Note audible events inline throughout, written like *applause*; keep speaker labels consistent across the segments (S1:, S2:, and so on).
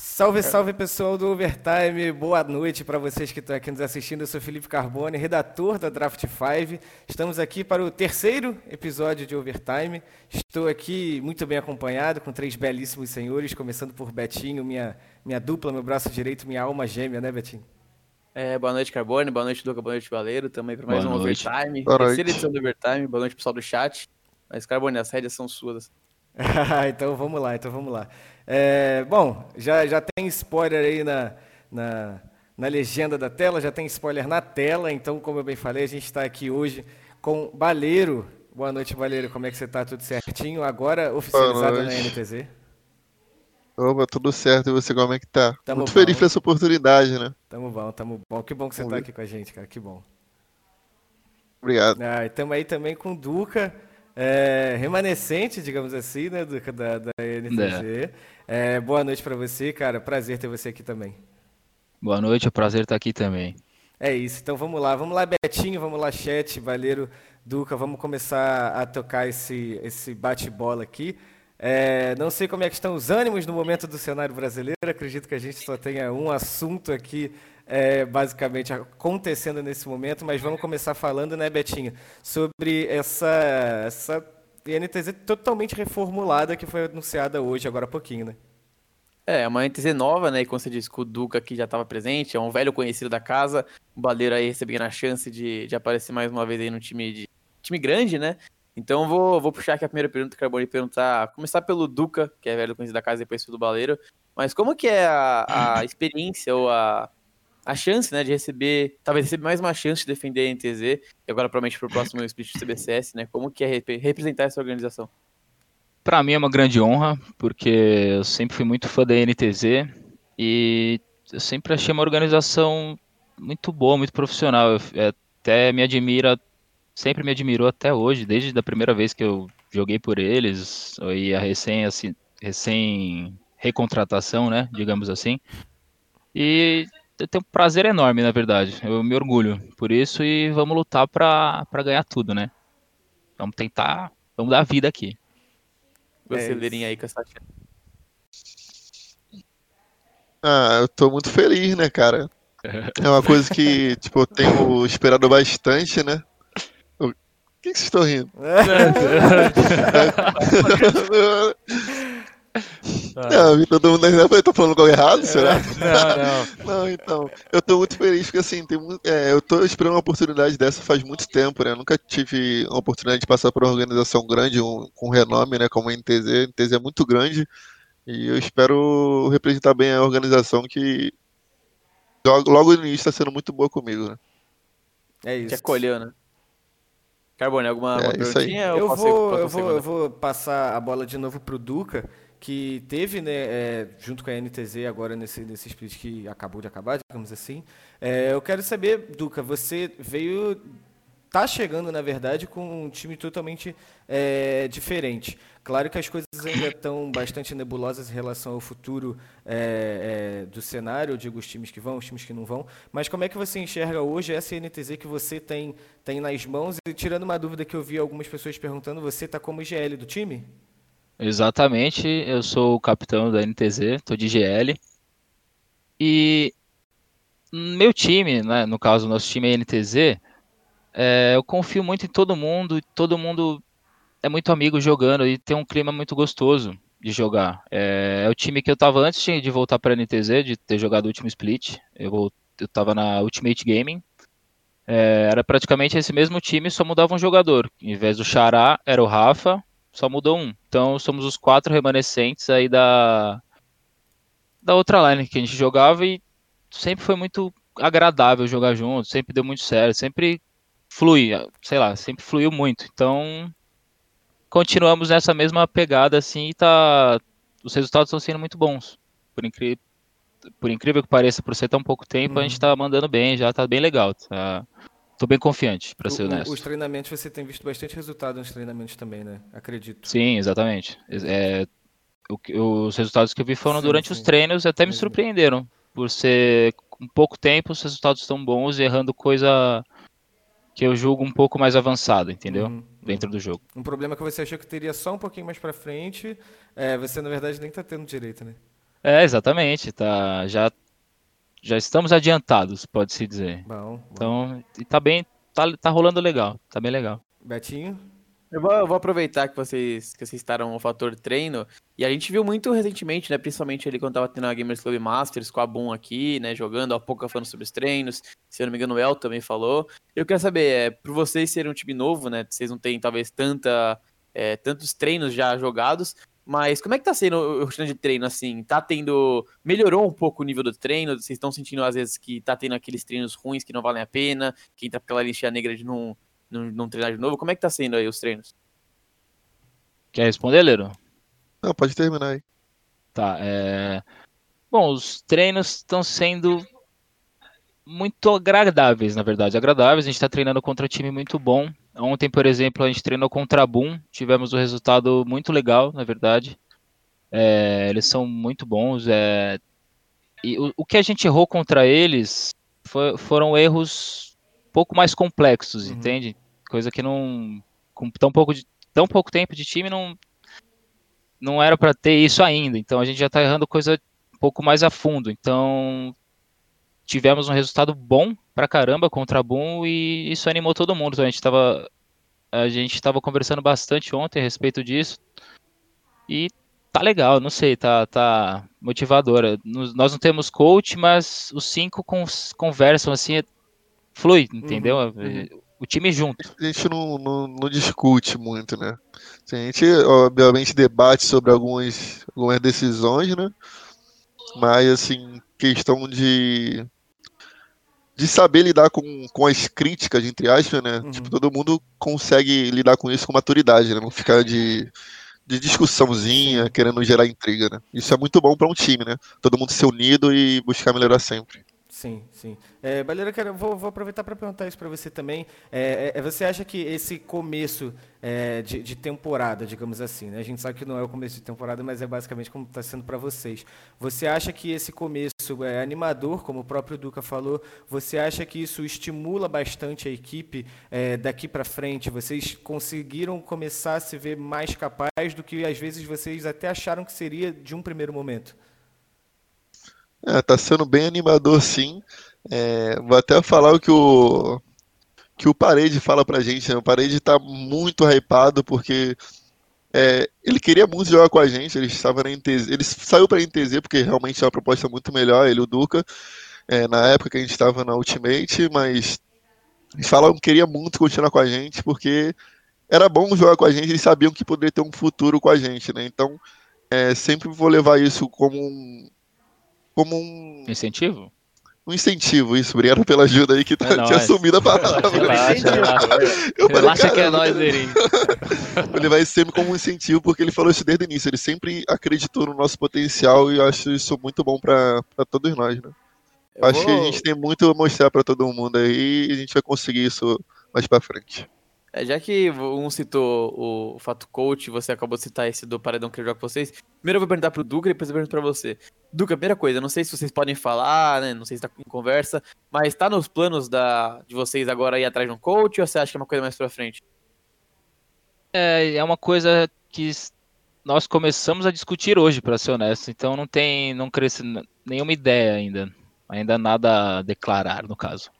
S1: Salve, salve pessoal do Overtime, boa noite para vocês que estão aqui nos assistindo. Eu sou Felipe Carbone, redator da Draft 5. Estamos aqui para o terceiro episódio de Overtime. Estou aqui muito bem acompanhado com três belíssimos senhores, começando por Betinho, minha, minha dupla, meu braço direito, minha alma gêmea, né, Betinho?
S2: É, boa noite, Carbone, boa noite, Duca, boa noite, Valeiro. Também para mais boa um noite. Overtime,
S3: boa
S2: terceira
S3: noite.
S2: edição do Overtime. Boa noite, pessoal do chat. Mas, Carbone, as rédeas são suas. *laughs*
S1: então vamos lá, então vamos lá. É, bom, já, já tem spoiler aí na, na, na, legenda da tela, já tem spoiler na tela, então, como eu bem falei, a gente está aqui hoje com Baleiro. Boa noite, Baleiro, como é que você está? Tudo certinho? Agora oficializado na NTZ.
S3: Opa, tudo certo, e você como é que tá?
S1: Tamo
S3: Muito
S1: bom.
S3: feliz por essa oportunidade, né?
S1: Tamo bom, tamo bom. Que bom que você está aqui com a gente, cara, que bom.
S3: Obrigado.
S1: Ah, e estamos aí também com o Duca, é, remanescente, digamos assim, né, Duca, da, da NTZ. É, boa noite para você, cara. Prazer ter você aqui também.
S4: Boa noite, é um prazer estar aqui também.
S1: É isso, então vamos lá. Vamos lá, Betinho, vamos lá, chat, Valeiro, Duca, vamos começar a tocar esse, esse bate-bola aqui. É, não sei como é que estão os ânimos no momento do cenário brasileiro, acredito que a gente só tenha um assunto aqui, é, basicamente, acontecendo nesse momento, mas vamos começar falando, né, Betinho, sobre essa, essa NTZ totalmente reformulada que foi anunciada hoje, agora há pouquinho, né?
S2: É, é uma NTZ nova, né? E como você disse, que o Duca aqui já estava presente, é um velho conhecido da casa. O Baleiro aí recebendo a chance de, de aparecer mais uma vez aí no time de time grande, né? Então vou, vou puxar aqui a primeira pergunta, Carbone, e perguntar, começar pelo Duca, que é velho conhecido da casa, depois pelo Baleiro. Mas como que é a, a *clears throat* experiência ou a, a chance, né, de receber, talvez receber mais uma chance de defender a NTZ, e agora provavelmente pro próximo split do CBCS, né? Como que é rep- representar essa organização?
S4: Para mim é uma grande honra, porque eu sempre fui muito fã da NTZ e eu sempre achei uma organização muito boa, muito profissional. Eu, é, até me admira, sempre me admirou até hoje, desde a primeira vez que eu joguei por eles, e a recém, assim, recém recontratação, né, digamos assim. E eu tenho um prazer enorme, na verdade. Eu me orgulho por isso e vamos lutar para ganhar tudo, né? Vamos tentar, vamos dar vida aqui.
S2: Você
S1: É
S2: aí com essa.
S3: Ah, eu tô muito feliz, né, cara? É uma coisa que, *laughs* tipo, eu tenho esperado bastante, né? O que, que vocês estão rindo? *laughs* *laughs* Não, todo mundo ainda tô falando algo errado, será? *laughs*
S4: Não, não. *laughs*
S3: Não, então, eu tô muito feliz porque assim, tem muito, é, eu tô esperando uma oportunidade dessa faz muito tempo, né? Eu nunca tive uma oportunidade de passar por uma organização grande, um, com renome, né? Como a NTZ. A NTZ é muito grande e eu espero representar bem a organização que logo, no início está sendo muito boa comigo, né?
S1: É
S2: Te
S1: isso.
S2: acolheu, né? Carbone, alguma
S3: É,
S2: perguntinha?
S1: Eu vou, eu, vou, eu vou passar a bola de novo pro Duca, que teve, né, é, junto com a NTZ agora nesse, nesse split que acabou de acabar, digamos assim. É, eu quero saber, Duca, você veio. tá chegando, na verdade, com um time totalmente é, diferente. Claro que as coisas ainda estão bastante nebulosas em relação ao futuro é, é, do cenário, eu digo os times que vão, os times que não vão, mas como é que você enxerga hoje essa NTZ que você tem, tem nas mãos? E tirando uma dúvida que eu vi algumas pessoas perguntando, você está como GL do time?
S4: Exatamente, eu sou o capitão da NTZ, tô de GL. E meu time, né, no caso, nosso time é NTZ, é, eu confio muito em todo mundo, todo mundo é muito amigo jogando e tem um clima muito gostoso de jogar. É, é o time que eu tava antes de voltar para NTZ, de ter jogado o último split. Eu, eu tava na Ultimate Gaming. É, era praticamente esse mesmo time, só mudava um jogador. Em vez do Xará, era o Rafa, só mudou um. Então somos os quatro remanescentes aí da da outra line que a gente jogava e sempre foi muito agradável jogar junto, sempre deu muito certo, sempre flui, sei lá, sempre fluiu muito. Então continuamos nessa mesma pegada assim e tá os resultados estão sendo muito bons. Por incrível por incrível que pareça, por ser tão pouco tempo, a gente tá mandando bem, já tá bem legal. Tá... Tô bem confiante, para ser honesto.
S1: Os treinamentos, você tem visto bastante resultado nos treinamentos também, né? Acredito.
S4: Sim, exatamente. É, os resultados que eu vi foram
S1: Sim,
S4: durante os
S1: sim.
S4: treinos e até me
S1: Imagino.
S4: surpreenderam. Por ser com pouco tempo, os resultados estão bons e errando coisa que eu julgo um pouco mais avançada, entendeu?
S1: Uhum,
S4: Dentro do jogo.
S1: Um problema que você achou que teria só um pouquinho mais pra frente, é, você na verdade nem tá tendo direito, né?
S4: É, exatamente. Tá, já, já estamos adiantados, pode-se dizer.
S1: Bom, bom.
S4: Então, e tá bem, tá, tá rolando legal, tá bem legal.
S1: Betinho?
S2: Eu vou, eu vou aproveitar que vocês, que vocês estaram o fator treino. E a gente viu muito recentemente, né? Principalmente ali quando tava tendo a Gamers Club Masters com a Boom aqui, né? Jogando, há pouco falando sobre os treinos. Se eu não me engano, o El também falou. Eu quero saber, é, por vocês serem um time novo, né? Vocês não têm talvez tanta, é, tantos treinos já jogados. Mas como é que tá sendo o rotina de treino, assim? Tá tendo. Melhorou um pouco o nível do treino? Vocês estão sentindo, às vezes, que tá tendo aqueles treinos ruins que não valem a pena? Que entra aquela lixinha negra de não, não, não treinar de novo? Como é que tá sendo aí os treinos?
S4: Quer responder, Leiro?
S3: Não, pode terminar aí.
S4: Tá, é... Bom, os treinos estão sendo muito agradáveis, na verdade. Agradáveis, a gente está treinando contra um time muito bom. Ontem, por exemplo, a gente treinou contra a Boom, tivemos um resultado muito legal, na verdade. É, eles são muito bons. É, e o, o, que a gente errou contra eles foi, foram erros um pouco mais complexos, uhum. entende? Coisa que não. Com tão pouco, de, tão pouco tempo de time, não, não era para ter isso ainda. Então a gente já está errando coisa um pouco mais a fundo. Então tivemos um resultado bom pra caramba contra a Boom e isso animou todo mundo. Então a gente estava a gente estava conversando bastante ontem a respeito disso e tá legal, não sei, tá tá motivadora. Nós não temos coach, mas os cinco conversam assim, flui, entendeu? Uhum, uhum. O time junto.
S3: A gente não, não, não, discute muito, né? A gente, obviamente, debate sobre algumas, algumas decisões, né? Mas, assim, questão de de saber lidar com, com as críticas, entre aspas, né? Uhum. Tipo, todo mundo consegue lidar com isso com maturidade, né? Não ficar de, de discussãozinha, querendo gerar intriga, né? Isso é muito bom para um time, né? Todo mundo ser unido e buscar melhorar sempre.
S1: Sim, sim. É, Baleira, cara, vou, vou aproveitar para perguntar isso para você também. É, é, você acha que esse começo é, de, de, temporada, digamos assim, né? a gente sabe que não é o começo de temporada, mas é basicamente como está sendo para vocês. Você acha que esse começo é animador, como o próprio Duca falou? Você acha que isso estimula bastante a equipe é, daqui para frente? Vocês conseguiram começar a se ver mais capaz do que às vezes vocês até acharam que seria de um primeiro momento?
S3: É, tá sendo bem animador sim. É, vou até falar o que o que o Parede fala pra gente. Né? O Parede tá muito hypado porque é, ele queria muito jogar com a gente. Ele estava na NTZ, ele saiu pra NTZ porque realmente é uma proposta muito melhor. Ele, o Duca, é, na época que a gente estava na Ultimate, mas eles falaram que queria muito continuar com a gente porque era bom jogar com a gente. Eles sabiam que poderia ter um futuro com a gente, né? Então, é, sempre vou levar isso como um, como um.
S4: Incentivo?
S3: Um incentivo, isso. Obrigado pela ajuda aí que tá, é tinha sumido a palavra.
S4: Relaxa, relaxa. Eu falei, relaxa que é nóis, Eri. *laughs*
S3: ele vai sempre como um incentivo, porque ele falou isso desde o início. Ele sempre acreditou no nosso potencial e eu acho isso muito bom para todos nós, né? acho vou... que a gente tem muito a mostrar para todo mundo aí e a gente vai conseguir isso mais para frente.
S2: É, já que um citou o, fato coach, você acabou de citar esse do paredão que eu jogo com vocês. Primeiro eu vou perguntar pro Duca depois eu pergunto pra você. Duca, primeira coisa, não sei se vocês podem falar, né? Não sei se tá em conversa, mas tá nos planos da, de vocês agora ir atrás de um coach ou você acha que é uma coisa mais pra frente?
S4: É, é uma coisa que nós começamos a discutir hoje, para ser honesto. Então não tem, não cresce nenhuma ideia ainda. Ainda nada a declarar, no caso.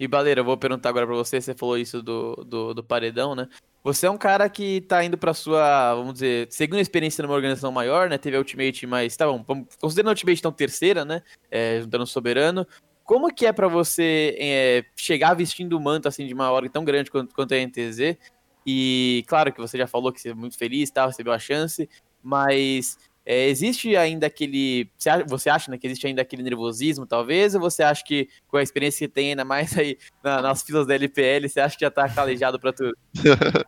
S2: E Baleira, eu vou perguntar agora pra você, você falou isso do, do, do paredão, né? Você é um cara que tá indo pra sua, vamos dizer, segunda experiência numa organização maior, né? Teve a Ultimate, mas tá bom, vamos, considerando a Ultimate então terceira, né? É, juntando o Soberano. Como que é para você é, chegar vestindo o manto assim de uma org tão grande quanto, quanto a NTZ? E claro que você já falou que você é muito feliz, tá, recebeu a chance, mas é, existe ainda aquele. Você acha né, que existe ainda aquele nervosismo, talvez? Ou você acha que com a experiência que tem, ainda mais aí na, nas filas da LPL, você acha que já tá calejado para tudo? *laughs*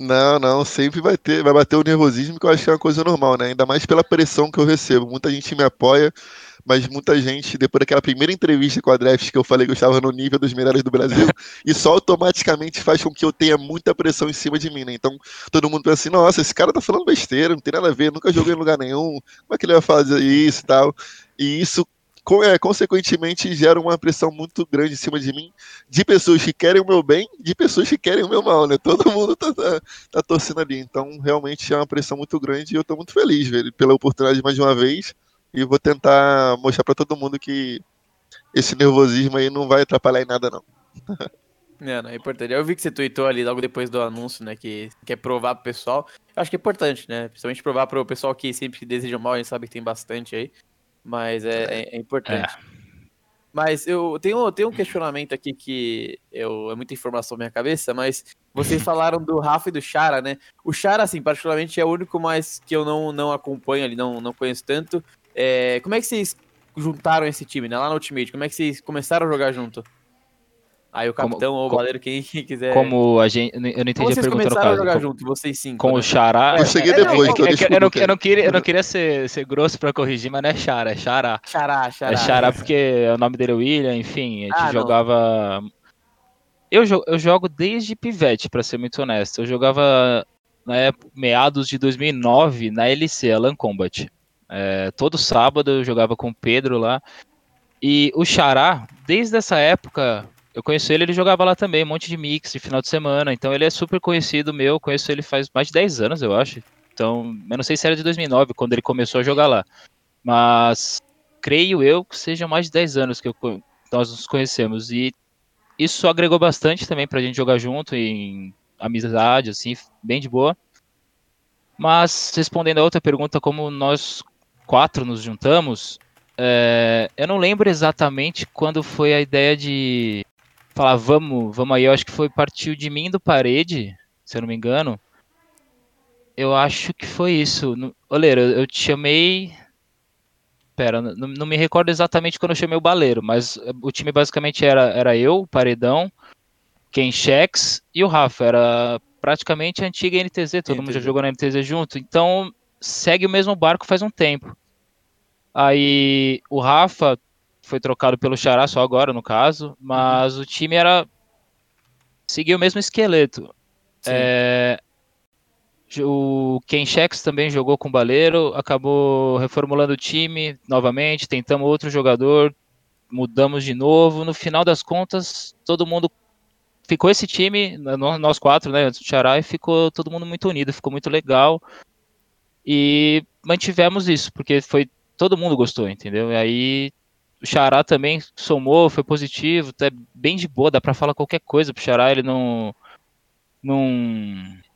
S3: Não, não, sempre vai ter, vai bater o nervosismo, que eu acho que é uma coisa normal, né? Ainda mais pela pressão que eu recebo. Muita gente me apoia, mas muita gente, depois daquela primeira entrevista com a Draft, que eu falei que eu estava no nível dos melhores do Brasil, *laughs* isso automaticamente faz com que eu tenha muita pressão em cima de mim, né? Então, todo mundo pensa assim, nossa, esse cara tá falando besteira, não tem nada a ver, nunca joguei em lugar nenhum, como é que ele vai fazer isso e tal? E isso é, consequentemente, gera uma pressão muito grande em cima de mim, de pessoas que querem o meu bem, de pessoas que querem o meu mal, né? Todo mundo tá, tá, tá torcendo ali. Então, realmente é uma pressão muito grande e eu tô muito feliz, velho, pela oportunidade mais uma vez. E vou tentar mostrar para todo mundo que esse nervosismo aí não vai atrapalhar em nada, não.
S2: É, não, é importante. Eu vi que você tweetou ali logo depois do anúncio, né? Que quer provar pro pessoal. Eu acho que é importante, né? Principalmente provar pro pessoal que sempre deseja mal, a gente sabe que tem bastante aí. Mas é, é, é importante. É. Mas eu tenho, tenho um questionamento aqui que eu, é muita informação na minha cabeça, mas vocês falaram do Rafa e do Chara, né? O Chara, assim, particularmente é o único mais que eu não, não acompanho ali, não, não conheço tanto. É, como é que vocês juntaram esse time, né? Lá no Ultimate, como é que vocês começaram a jogar junto? Aí o capitão como, ou o goleiro, quem *laughs* quiser.
S4: Como a gente. Eu não entendi
S2: Como
S4: a pergunta
S2: no caso. a jogar junto, vocês sim.
S4: Com o Xará.
S3: Eu cheguei depois,
S4: então, eu, não, eu, não queria, eu não queria ser, ser grosso pra corrigir, mas não é Xara, é Xará.
S2: Xará, Xará.
S4: É Xará porque o nome dele é William, enfim, a gente ah, jogava. Eu, eu jogo desde pivete, pra ser muito honesto. Eu jogava na época, meados de 2009 na LC, Alan Combat. É, todo sábado eu jogava com o Pedro lá. E o Xará, desde essa época, eu conheço ele, ele jogava lá também, um monte de mix de final de semana. Então ele é super conhecido meu, conheço ele faz mais de 10 anos, eu acho. Então, eu não sei se era de 2009, quando ele começou a jogar lá. Mas creio eu que seja mais de 10 anos que eu, nós nos conhecemos. E isso agregou bastante também pra gente jogar junto, em amizade, assim, bem de boa. Mas, respondendo a outra pergunta, como nós quatro nos juntamos, é, eu não lembro exatamente quando foi a ideia de falar, vamos, vamos aí, eu acho que foi partiu de mim do parede, se eu não me engano. Eu acho que foi isso. Oleiro, eu te chamei. Pera, não, não, me recordo exatamente quando eu chamei o baleiro, mas o time basicamente era, era eu, o Paredão, Ken Shex e o Rafa. Era praticamente a antiga NTZ, todo NTZ. mundo já jogou na NTZ junto. Então segue o mesmo barco faz um tempo. Aí o Rafa foi trocado pelo Xará só agora, no caso, mas uhum. o time era. seguiu o mesmo esqueleto. É, o Ken Shex também jogou com o Baleiro, acabou reformulando o time novamente, tentamos outro jogador, mudamos de novo. No final das contas, todo mundo. Ficou esse time, nós quatro, né, antes do Xará, e ficou todo mundo muito unido, ficou muito legal. E mantivemos isso, porque foi todo mundo gostou, entendeu? E aí o Xará também somou, foi positivo, é bem de boa, dá pra falar qualquer coisa pro Xará, ele não. Não.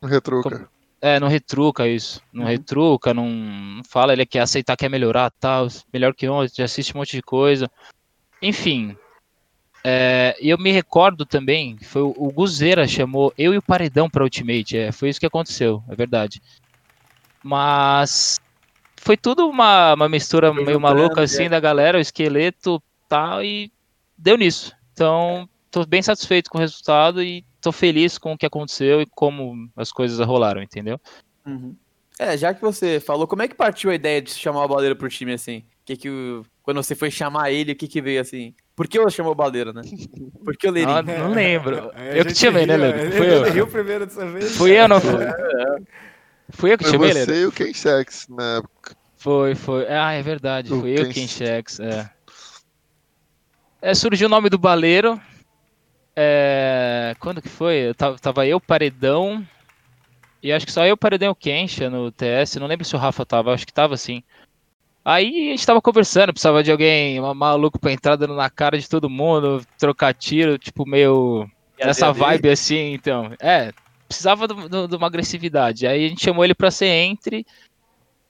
S3: Não retruca.
S4: É, não retruca isso. Não uhum. retruca, não, não, fala, ele quer aceitar, quer melhorar, tal, melhor que ontem, assiste um monte de coisa. Enfim. É, eu me recordo também, foi o, o Guzeira chamou eu e o Paredão pra Ultimate, é, foi isso que aconteceu, é verdade. Mas foi tudo uma, uma mistura meio maluca assim é. da galera, o esqueleto tal, e deu nisso. Então, tô bem satisfeito com o resultado e tô feliz com o que aconteceu e como as coisas rolaram, entendeu?
S2: Uhum. É, já que você falou, como é que partiu a ideia de chamar o Baleiro pro time assim? Que que o... quando você foi chamar ele, o que que veio assim? Por que você chamou o Baleiro, né? Por que o Leirinho? *laughs*
S4: Ah, não lembro. *laughs* É, eu que te chamei, né, Leandro?
S1: Foi eu. riu primeiro dessa vez.
S4: Fui eu, não *laughs* foi? É, é. Fui eu que
S3: foi
S4: chamei
S3: ele? Você e o Ken Shax na época.
S4: Foi, foi. Ah, é verdade. O foi Ken... eu Ken Shax, é. é. Surgiu o nome do baleiro. É... Quando que foi? Eu tava, tava eu, Paredão. E acho que só eu, Paredão e o Kensha no TS. Não lembro se o Rafa tava, acho que tava sim. Aí a gente tava conversando, precisava de alguém maluco pra entrar dando na cara de todo mundo, trocar tiro, tipo, meio. Essa vibe assim, então. É, precisava de uma agressividade. Aí a gente chamou ele para ser entre.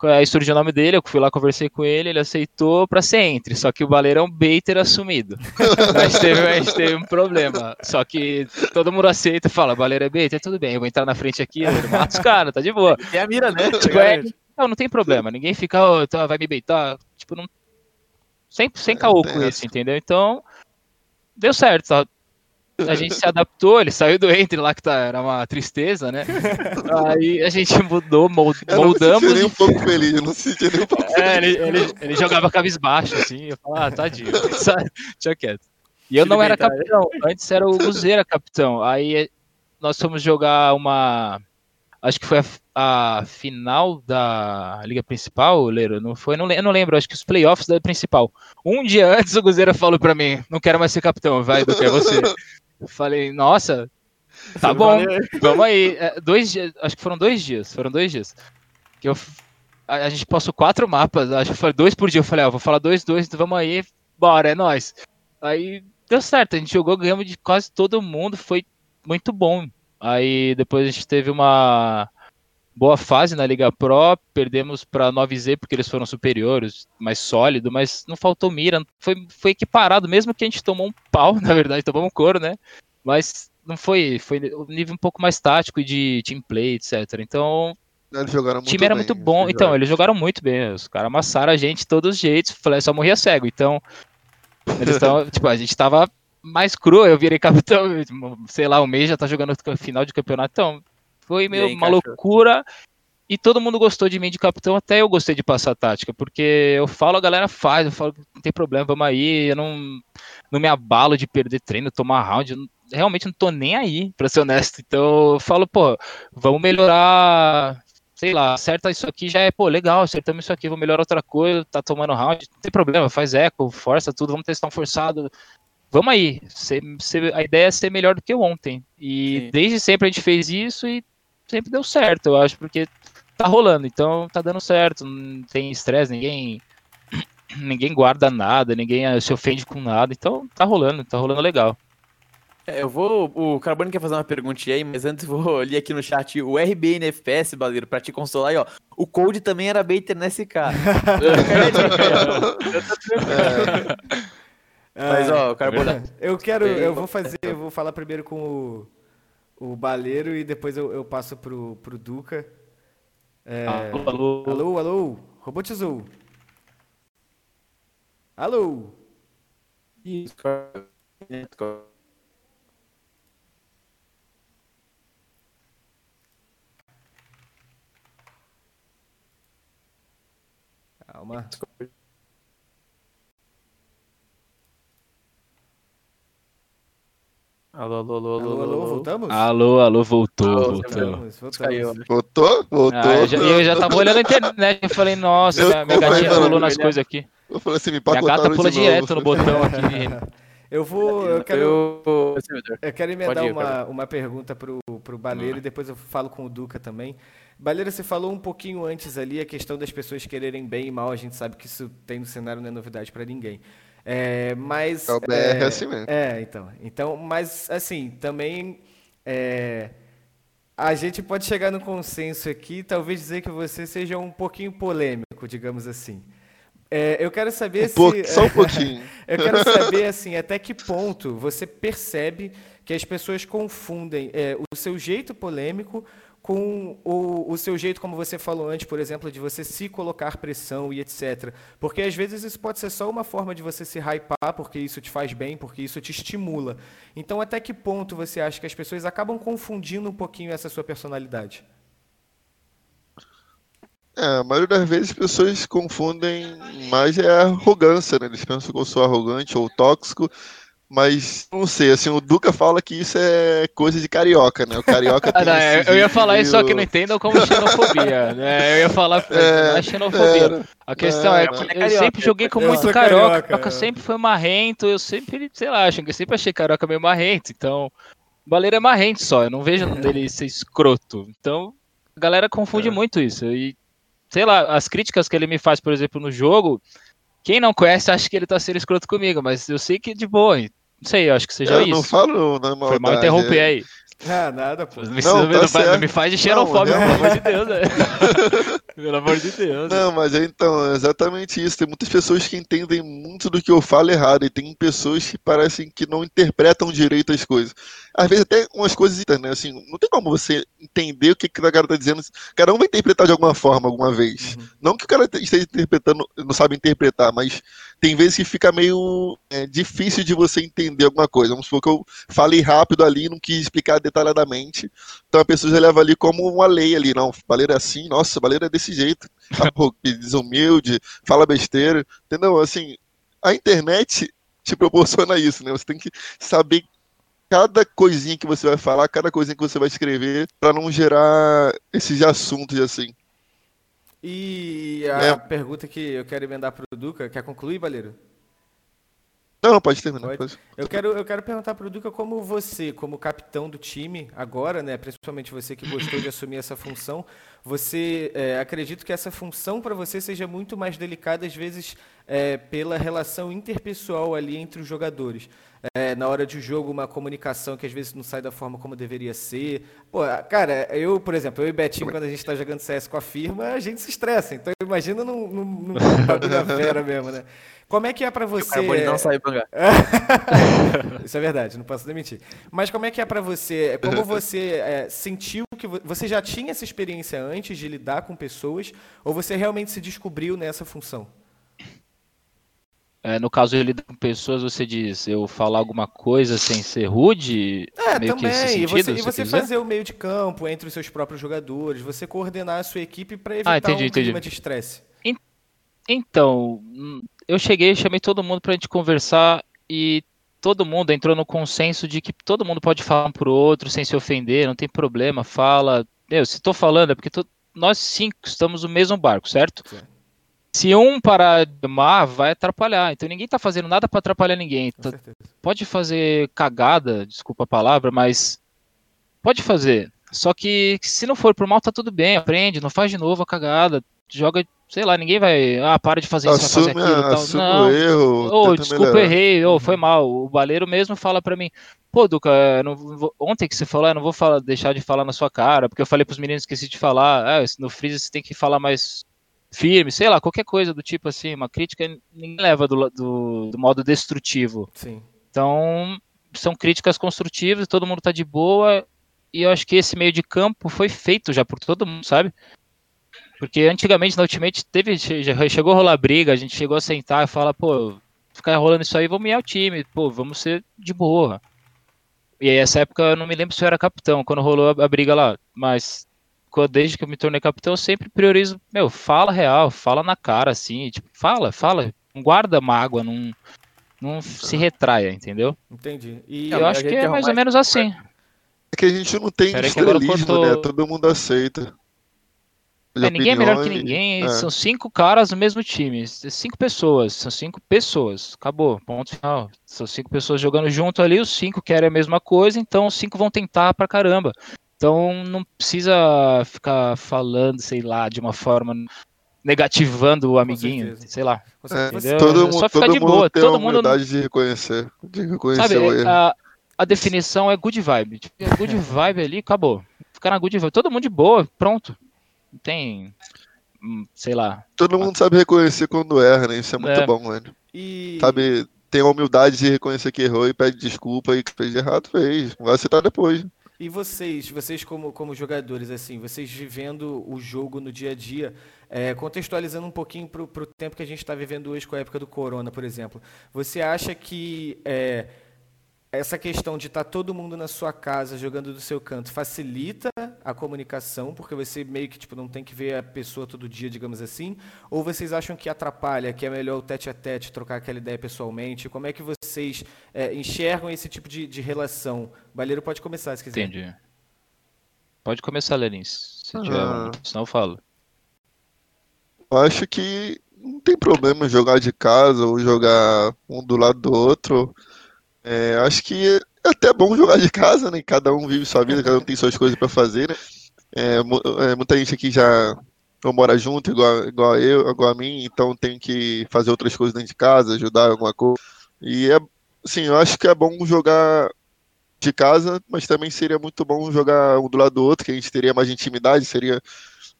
S4: Aí surgiu o nome dele, eu fui lá, conversei com ele, ele aceitou para ser entre. Só que o Baleiro é um baiter assumido. *laughs* mas teve, a gente teve um problema. Só que todo mundo aceita e fala: Baleiro é baiter, tudo bem, eu vou entrar na frente aqui, mata os caras, tá de boa.
S2: É a mira, né?
S4: Tipo, é, não, não tem problema, ninguém fica, oh, tá, vai me beitar. Tipo, não. Sem, sem caô com isso, entendeu? Então, deu certo. Tá? A gente se adaptou, ele saiu do Entre lá, que tá, era uma tristeza, né? Aí a gente mudou, mold, moldamos. Eu não
S3: nem um pouco feliz, eu não senti nem um pouco
S4: é, feliz. Ele, ele, ele jogava cabisbaixo, assim, eu falava, ah, tadinho, *laughs* tinha quieto. E eu não era capitão, antes era o Guzeira capitão. Aí nós fomos jogar uma. Acho que foi a, a final da Liga Principal, Leiro, não foi? Não, eu não lembro, acho que os playoffs da principal. Um dia antes o Guzeira falou para mim, não quero mais ser capitão, vai, do que é você. Falei, nossa, tá bom, vamos aí. É, dois dias, acho que foram dois dias, foram dois dias. Que eu, a, a gente passou quatro mapas, acho que foi dois por dia. Eu falei, ó, vou falar dois, dois, vamos aí, bora, é nóis. Aí deu certo, a gente jogou, ganhamos de quase todo mundo, foi muito bom. Aí depois a gente teve uma boa fase na Liga Pro, perdemos para 9Z porque eles foram superiores, mais sólido, mas não faltou mira, foi, foi equiparado, mesmo que a gente tomou um pau, *laughs* na verdade, tomamos um couro, né? Mas não foi, foi um nível um pouco mais tático e de team play, etc. Então,
S3: o
S4: time era
S3: bem,
S4: muito bom. Então, eles jogaram muito bem. Os caras amassaram a gente de todos os jeitos. Falei, só morria cego. Então, eles estão, *laughs* tipo, a gente tava mais cru, eu virei capitão, *laughs* sei lá, um mês já tá jogando final de campeonato, então foi meio aí, uma cachorro? loucura. E todo mundo gostou de mim de capitão, até eu gostei de passar a tática, porque eu falo, a galera faz, eu falo, não tem problema, vamos aí, eu não, não me abalo de perder treino, tomar round, eu realmente não tô nem aí, pra ser honesto. Então eu falo, pô, vamos melhorar, sei lá, acerta isso aqui já é, pô, legal, acertamos isso aqui, vou melhorar outra coisa, tá tomando round, não tem problema, faz eco, força tudo, vamos testar um forçado, vamos aí. Ser, ser, a ideia é ser melhor do que ontem. E Sim. desde sempre a gente fez isso e sempre deu certo, eu acho, porque tá rolando, então tá dando certo, não tem estresse, ninguém *clears throat* ninguém guarda nada, ninguém se ofende com nada, então tá rolando, tá rolando legal.
S2: É, eu vou. O Carbone quer fazer uma perguntinha aí, mas antes *laughs* vou ler aqui no chat o RBN FPS, Baleiro, pra te consolar aí, ó. O Code também era baiter nesse cara. *laughs* *laughs* é. Mas, ó, Carbona.
S1: Eu quero. Eu vou fazer. Eu vou falar primeiro com o, o Baleiro e depois eu, eu passo pro, pro Duca. É... Alô, alô. Alô, alô. Robô Azul. Alô. Isso. Calma.
S2: Alô, alô, alô, alô,
S1: alô, alô, voltamos?
S4: Alô, alô, voltou,
S3: alô,
S4: voltou.
S3: Voltamos, voltamos. Voltou? Voltou? Ah,
S4: eu, já, eu já tava olhando a internet e falei, nossa, eu, minha, minha gatinha rolou nas coisas aqui.
S3: Eu falei assim, me
S4: Minha gata pula direto no botão aqui. *laughs*
S1: Eu vou. Eu quero. Eu quero emendar uma, uma pergunta pro, pro Baleiro hum. e depois eu falo com o Duca também. Baleiro, você falou um pouquinho antes ali a questão das pessoas quererem bem e mal. A gente sabe que isso tem no cenário, não é novidade para ninguém. É, mas.
S3: É o BR é, assim mesmo.
S1: É, então. Então, mas assim, também. É, a gente pode chegar no consenso aqui, talvez dizer que você seja um pouquinho polêmico, digamos assim. É, eu quero saber
S3: um se. só um pouquinho. *laughs*
S1: eu quero saber, assim, até que ponto você percebe que as pessoas confundem é, o seu jeito polêmico com o, o seu jeito, como você falou antes, por exemplo, de você se colocar pressão e etc. Porque às vezes isso pode ser só uma forma de você se hypar, porque isso te faz bem, porque isso te estimula. Então, até que ponto você acha que as pessoas acabam confundindo um pouquinho essa sua personalidade?
S3: É, a maioria das vezes as pessoas confundem mais é a arrogância, né? Eles pensam que eu sou arrogante ou tóxico, mas não sei, assim, o Duca fala que isso é coisa de carioca, né? O carioca *laughs* tem
S4: não, Eu ia falar isso, só que não entendam como xenofobia, *laughs* né? Eu ia falar é, é xenofobia. É, a questão é, é eu sempre joguei com muito carioca, carioca eu sempre fui marrento, eu sempre, sei lá, acho que eu sempre achei carioca meio marrento, então o Baleiro é marrento só, eu não vejo *laughs* dele ser escroto. Então, a galera confunde é. muito isso. E, sei lá, as críticas que ele me faz, por exemplo, no jogo, quem não conhece acha que ele tá sendo escroto comigo, mas eu sei que de boa, não sei, eu acho que seja
S3: eu
S4: isso.
S3: Eu não falo na maldade.
S4: Foi mal interromper
S3: é.
S4: aí.
S1: Ah, nada, pô.
S4: Não, não, tá não, me faz de xenofóbico, pelo amor de Deus, né? *laughs* pelo amor de Deus.
S3: Não, mas então, é exatamente isso. Tem muitas pessoas que entendem muito do que eu falo errado, e tem pessoas que parecem que não interpretam direito as coisas. Às vezes até umas coisas, né? Assim, não tem como você entender o que, que o cara tá dizendo. Cada um vai interpretar de alguma forma, alguma vez. Uhum. Não que o cara esteja interpretando, não sabe interpretar, mas tem vezes que fica meio é, difícil de você entender alguma coisa. Vamos supor que eu falei rápido ali, não quis explicar detalhadamente. Então a pessoa já leva ali como uma lei ali. Não, baleiro é assim, nossa, baleiro é desse jeito. Desumilde, fala besteira. Entendeu? Assim, a internet te proporciona isso, né? Você tem que saber cada coisinha que você vai falar, cada coisinha que você vai escrever, para não gerar esses assuntos assim.
S1: E a é. pergunta que eu quero emendar para o Duca, quer concluir, Baleiro?
S3: Não, pode terminar. Pode.
S1: Pode. Eu, quero, eu quero perguntar para o Duca como você, como capitão do time, agora, né, principalmente você que gostou de assumir essa função, você é, acredito que essa função para você seja muito mais delicada, às vezes, é, pela relação interpessoal ali entre os jogadores. É, na hora de jogo, uma comunicação que às vezes não sai da forma como deveria ser. Pô, cara, eu, por exemplo, eu e Betinho, quando a gente está jogando CS com a firma, a gente se estressa. Então, imagina num, num, num bagulho *laughs* fera mesmo, né? Como é que é para você? O
S2: não sair pra *laughs*
S1: Isso é verdade, não posso demitir. Mas como é que é para você? Como você é, sentiu que você já tinha essa experiência antes de lidar com pessoas ou você realmente se descobriu nessa função?
S4: É, no caso de lidar com pessoas, você diz eu falar alguma coisa sem ser rude?
S1: É, meio também. Sentido, e você, e você fazer o meio de campo entre os seus próprios jogadores, você coordenar a sua equipe para ah, evitar ah, entendi, um entendi. clima de estresse.
S4: Então, eu cheguei, chamei todo mundo pra gente conversar e todo mundo entrou no consenso de que todo mundo pode falar um pro outro sem se ofender, não tem problema, fala. Meu, se tô falando é porque tô... nós cinco estamos no mesmo barco, certo? Sim. Se um parar de mar, vai atrapalhar. Então ninguém tá fazendo nada para atrapalhar ninguém. Tá... Pode fazer cagada, desculpa a palavra, mas pode fazer. Só que se não for por mal, tá tudo bem, aprende, não faz de novo a cagada, joga sei lá, ninguém vai, ah, para de fazer isso, assume, vai fazer aquilo tal. Não,
S3: erro,
S4: oh, desculpa, melhorar. errei, oh, foi mal. O baleiro mesmo fala para mim, pô, Duca, vou... ontem que você falou, eu não vou falar, deixar de falar na sua cara, porque eu falei pros meninos, esqueci de falar, ah, no freeze você tem que falar mais firme, sei lá, qualquer coisa do tipo assim, uma crítica ninguém leva do, do, do modo destrutivo.
S1: Sim.
S4: Então, são críticas construtivas, todo mundo tá de boa, e eu acho que esse meio de campo foi feito já por todo mundo, sabe? Porque antigamente na Ultimate teve, chegou a rolar briga, a gente chegou a sentar e falar, pô, ficar rolando isso aí, vamos ir ao time, pô, vamos ser de boa. E aí, essa época eu não me lembro se eu era capitão, quando rolou a, a briga lá, mas desde que eu me tornei capitão, eu sempre priorizo, meu, fala real, fala na cara, assim, tipo, fala, fala, não guarda mágoa, não, não se retraia, entendeu?
S1: Entendi.
S4: E eu acho que é mais ou menos assim.
S3: É que a gente não tem estrelismo, né? Todo mundo aceita.
S4: É, ninguém é melhor que ninguém. É. São cinco caras no mesmo time. Cinco pessoas. São cinco pessoas. Acabou. Ponto final. São cinco pessoas jogando junto ali. Os cinco querem a mesma coisa. Então os cinco vão tentar pra caramba. Então não precisa ficar falando, sei lá, de uma forma negativando o amiguinho, sei lá.
S3: É, todo, é só ficar todo de boa. Tem todo a mundo de reconhecer, de reconhecer
S4: Sabe, o erro. A, a definição é good vibe. Tipo, é good vibe ali, acabou. Ficar na good vibe. Todo mundo de boa, pronto tem. Hum, sei lá.
S3: Todo mundo sabe reconhecer quando erra, né? Isso é muito é. bom, mano. E... Sabe, tem a humildade de reconhecer que errou e pede desculpa e que fez de errado, fez. Vai aceitar depois.
S1: E vocês, vocês como, como jogadores, assim, vocês vivendo o jogo no dia a dia, é, contextualizando um pouquinho para o tempo que a gente está vivendo hoje com a época do Corona, por exemplo, você acha que é, essa questão de estar tá todo mundo na sua casa jogando do seu canto facilita a comunicação, porque você meio que tipo, não tem que ver a pessoa todo dia, digamos assim? Ou vocês acham que atrapalha, que é melhor o tete a tete, trocar aquela ideia pessoalmente? Como é que vocês é, enxergam esse tipo de, de relação? O Baleiro pode começar, se quiser.
S4: Entendi. Pode começar, Lenins. Se tiver um, senão eu falo.
S3: Eu acho que não tem problema jogar de casa ou jogar um do lado do outro. É, acho que é até bom jogar de casa, né? Cada um vive sua vida, cada um tem suas coisas para fazer, né? É, é, muita gente aqui já mora junto, igual, igual eu, igual a mim, então tem que fazer outras coisas dentro de casa, ajudar alguma coisa. E é, assim, eu acho que é bom jogar de casa, mas também seria muito bom jogar um do lado do outro, que a gente teria mais intimidade, seria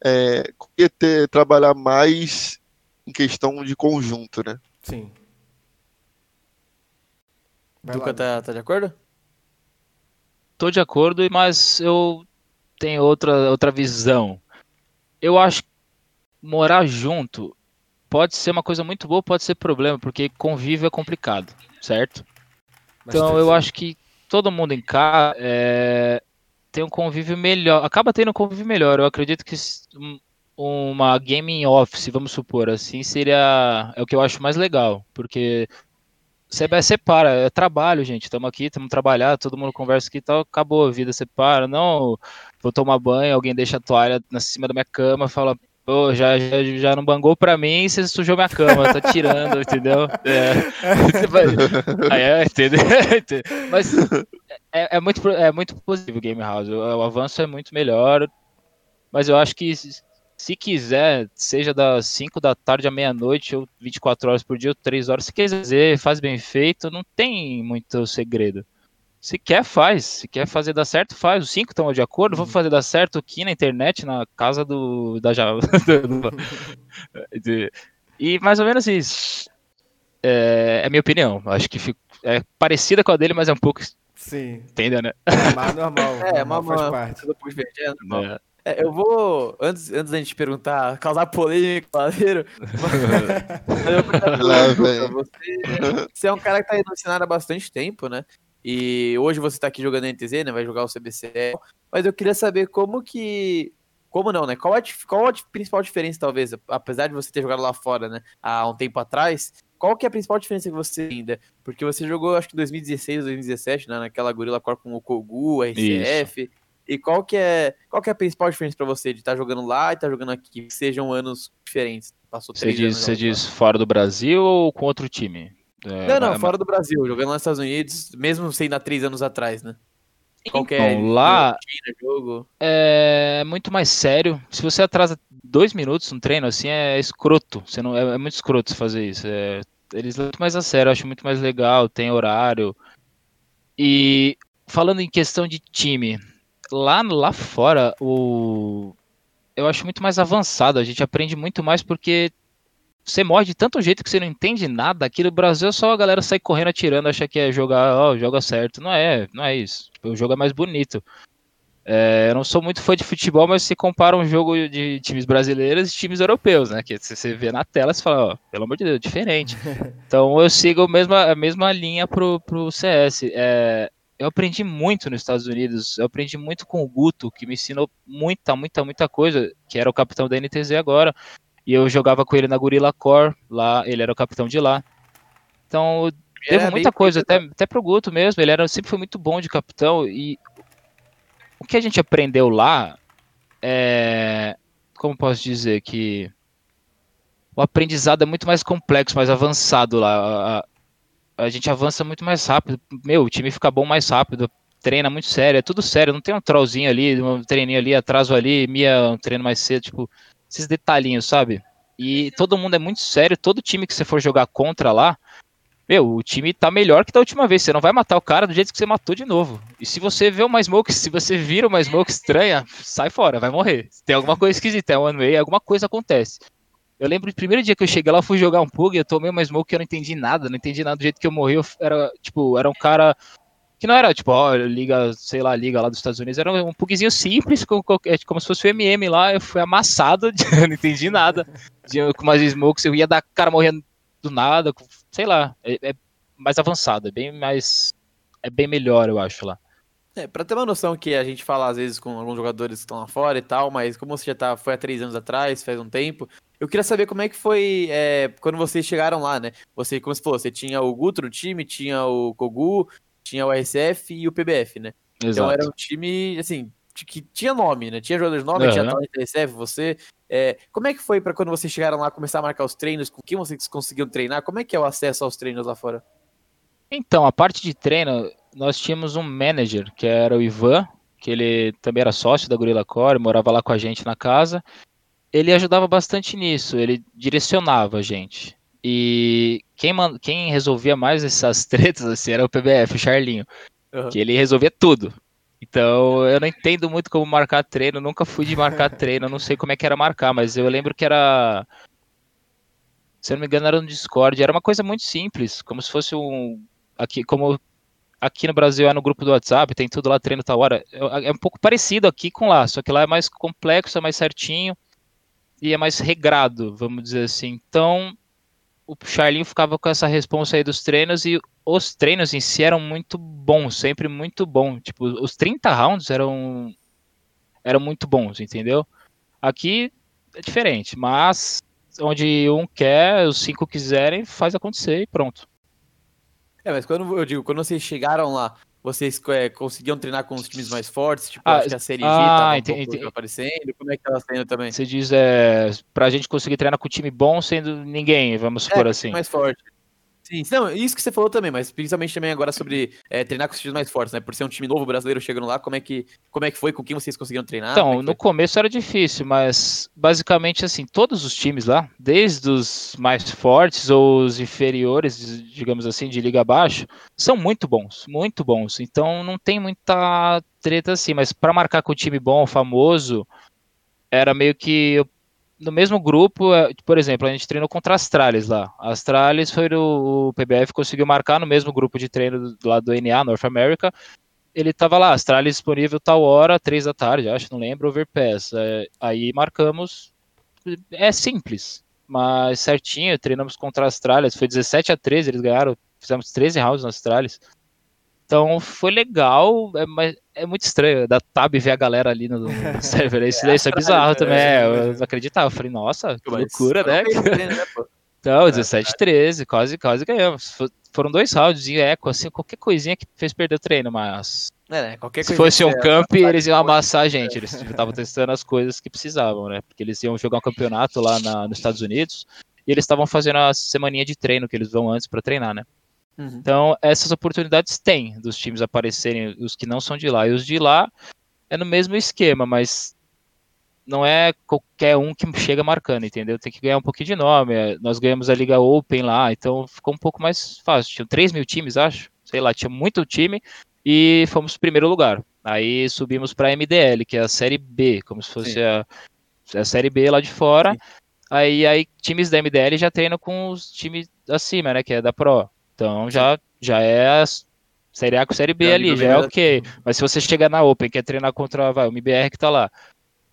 S3: é, ter, trabalhar mais em questão de conjunto, né?
S1: Sim.
S2: Vai Duca tá, tá de acordo?
S4: Tô de acordo, mas eu tenho outra, outra visão. Eu acho que morar junto pode ser uma coisa muito boa, pode ser problema, porque convívio é complicado, certo? Então eu acho que todo mundo em casa é, tem um convívio melhor, acaba tendo um convívio melhor. Eu acredito que uma gaming office, vamos supor assim, seria é o que eu acho mais legal, porque você separa, é trabalho, gente. Estamos aqui, estamos trabalhar, todo mundo conversa aqui e tal, acabou a vida, separa. Não, vou tomar banho, alguém deixa a toalha na cima da minha cama, fala, pô, já, já, já não bangou pra mim, você sujou minha cama, tá tirando, *laughs* entendeu? É. *laughs* Aí é, entendeu? *laughs* Mas é, é, muito, é muito positivo o Game House, o, o avanço é muito melhor, mas eu acho que se quiser, seja das 5 da tarde à meia-noite, ou 24 horas por dia, ou 3 horas, se quiser faz bem feito, não tem muito segredo. Se quer, faz. Se quer fazer dar certo, faz. Os cinco estão de acordo, vamos uhum. fazer dar certo aqui na internet, na casa do. da Java. *laughs* e mais ou menos isso. É, é minha opinião. Acho que fico, é parecida com a dele, mas é um pouco.
S1: Sim.
S4: Entendeu, né?
S1: É mais normal. *laughs*
S2: É, normal, faz parte. É, é, eu vou, antes, antes da gente perguntar, causar polêmica, Ladeiro, *laughs* você, você é um cara que tá aí no cenário há bastante tempo, né? E hoje você tá aqui jogando NTZ, né? Vai jogar o CBC. Mas eu queria saber como que. Como não, né? Qual a, qual a principal diferença, talvez, apesar de você ter jogado lá fora, né? Há um tempo atrás, qual que é a principal diferença que você ainda? Porque você jogou, acho que 2016, 2017, né? Naquela Gorilla Core com o Kogu, o RCF. Isso. E qual que é, qual que é a principal diferença para você de estar tá jogando lá e estar tá jogando aqui? Que sejam anos diferentes.
S4: Passou você diz, você diz fora do Brasil ou com outro time?
S2: É, não, não, fora do Brasil, jogando lá nos Estados Unidos, mesmo sendo há três anos atrás, né?
S4: Qualquer então, lá jogo. é muito mais sério. Se você atrasa dois minutos no treino, assim, é escroto. Você não, é, é muito escroto fazer isso. É, eles levam muito mais a sério, acho muito mais legal, tem horário. E falando em questão de time, lá, lá fora, o eu acho muito mais avançado. A gente aprende muito mais porque você morre de tanto jeito que você não entende nada. Aqui no Brasil só a galera sai correndo atirando, acha que é jogar, ó, oh, joga certo. Não é, não é isso. Tipo, o jogo é mais bonito. É, eu não sou muito fã de futebol, mas se compara um jogo de times brasileiros e times europeus, né? Que você vê na tela e fala, ó, pelo amor de Deus, diferente. *laughs* então eu sigo a mesma, a mesma linha pro, pro CS. É, eu aprendi muito nos Estados Unidos, eu aprendi muito com o Guto, que me ensinou muita, muita, muita coisa, que era o capitão da NTZ agora. E eu jogava com ele na Gorilla Core, lá, ele era o capitão de lá. Então, devo muita coisa, até, até pro Guto mesmo, ele era, sempre foi muito bom de capitão. E o que a gente aprendeu lá é. Como posso dizer? Que o aprendizado é muito mais complexo, mais avançado lá. A, gente avança muito mais rápido. Meu, o time fica bom mais rápido, treina muito sério, é tudo sério. Não tem um trollzinho ali, um treininho ali, atraso ali, Mia um treino mais cedo. Tipo, esses detalhinhos, sabe? E todo mundo é muito sério, todo time que você for jogar contra lá, meu, o time tá melhor que da última vez. Você não vai matar o cara do jeito que você matou de novo. E se você vê uma smoke, *laughs* se você vira uma smoke estranha, sai fora, vai morrer. Tem alguma coisa esquisita, é one way, alguma coisa acontece. Eu lembro do primeiro dia que eu cheguei lá, eu fui jogar um pug, eu tomei uma smoke que eu não entendi nada, não entendi nada do jeito que eu morri. Eu era, tipo, era um cara que não era tipo, ó, liga, sei lá, liga lá dos Estados Unidos, era um pugzinho simples, como, é, como se fosse o MM lá, eu fui amassado, *laughs* não entendi nada, com umas smokes, eu ia dar cara morrendo do nada, sei lá, é, é, mais avançado, é bem mais, é bem melhor, eu acho lá.
S2: É, pra ter uma noção que a gente fala às vezes com alguns jogadores que estão lá fora e tal, mas como você já tá, foi há três anos atrás, faz um tempo, eu queria saber como é que foi é, quando vocês chegaram lá, né? Você, como você falou, você tinha o Guto no time, tinha o Kogu, tinha o RCF e o PBF, né? Exato. Então era um time, assim, que tinha nome, né? Tinha jogadores de nome, uhum. tinha talento RCF, você. É, como é que foi para quando vocês chegaram lá começar a marcar os treinos? Com quem vocês conseguiram treinar? Como é que é o acesso aos treinos lá fora?
S4: Então, a parte de treino, nós tínhamos um manager, que era o Ivan, que ele também era sócio da Gorilla Core, morava lá com a gente na casa. Ele ajudava bastante nisso, ele direcionava a gente. E quem, quem resolvia mais essas *laughs* tretas assim, era o PBF, o Charlinho. Uhum. Que ele resolvia tudo. Então eu não entendo muito como marcar treino, nunca fui de marcar *laughs* treino, não sei como é que era marcar, mas eu lembro que era. Se eu não me engano, era no Discord, era uma coisa muito simples, como se fosse um. Aqui, como aqui no Brasil é no grupo do WhatsApp, tem tudo lá, treino tal hora. É, um pouco parecido aqui com lá, só que lá é mais complexo, é mais certinho e é mais regrado, vamos dizer assim. Então, o Charlinho ficava com essa responsa aí dos treinos e os treinos em si eram muito bons, sempre muito bons. Tipo, os 30 rounds eram eram muito bons, entendeu? Aqui é diferente, mas onde um quer, os cinco quiserem, faz acontecer e pronto.
S2: É, mas quando eu digo, quando vocês chegaram lá, vocês é, conseguiam treinar com os times mais fortes? Tipo,
S4: Ah,
S2: acho que a Série G
S4: ah,
S2: um
S4: entendi,
S2: aparecendo. Como é que tava saindo também?
S4: Você diz, é, pra gente conseguir treinar com um time bom sendo ninguém, vamos supor
S2: É,
S4: assim.
S2: mais forte. Sim, não, isso que você falou também, mas principalmente também agora sobre é, treinar com os times mais fortes, né? Por ser um time novo brasileiro chegando lá, como é que, como é que foi? Com quem vocês conseguiram treinar? É
S4: Então,
S2: que
S4: no
S2: foi?
S4: começo era difícil, mas basicamente assim, todos os times lá, desde os mais fortes ou os inferiores, digamos assim, de liga abaixo, são muito bons, muito bons. Então não tem muita treta assim, mas para marcar com o time bom, famoso, era meio que eu- no mesmo grupo, é, por exemplo, a gente treinou contra a Astralis lá. A Astralis foi o, o PBF conseguiu marcar no mesmo grupo de treino do lado do NA, North America, ele tava lá, Astralis disponível tal hora, três da tarde, acho, não lembro, Overpass. É, aí marcamos. É simples, mas certinho, treinamos contra a Astralis, foi 17 a 13, eles ganharam, fizemos 13 rounds na Astralis. Então foi legal, é, mas é muito estranho da Tab ver a galera ali no, no *laughs* server. Isso, isso é bizarro
S2: Astralis,
S4: também.
S2: é,
S4: é,
S1: é.
S4: eu não acreditava. Eu falei, nossa, que loucura, né?
S2: né?
S4: Então, 17 13, quase, quase ganhamos. Fo- Foram dois rounds em eco, assim, qualquer coisinha que fez perder o treino, mas
S2: É, né?
S4: Se fosse um camp, eles iam amassar a gente. Eles estavam testando as coisas que precisavam, né? Porque eles iam jogar um campeonato lá na- nos Estados Unidos e eles estavam fazendo a semaninha de treino que eles vão antes para treinar, né?
S2: Uhum.
S4: Então, essas oportunidades tem dos times aparecerem, os que não são de lá. E os de lá é no mesmo esquema, mas não é qualquer um que chega marcando, entendeu? Tem que ganhar um pouquinho de nome. é, Nós ganhamos a Liga Open lá, então ficou um pouco mais fácil. Tinham 3 mil times, acho. Sei lá, tinha muito time e fomos primeiro lugar. Aí subimos para a MDL, que é a Série B, como se fosse a, a Série B lá de fora.
S2: Sim.
S4: Aí, aí times da MDL já treinam com os times acima, né? Que é da Pro. Então já, já é a Série A com Série B
S2: Já
S4: ali, já é ok. Mas se você chegar na Open, quer treinar contra vai, o MBR que tá lá.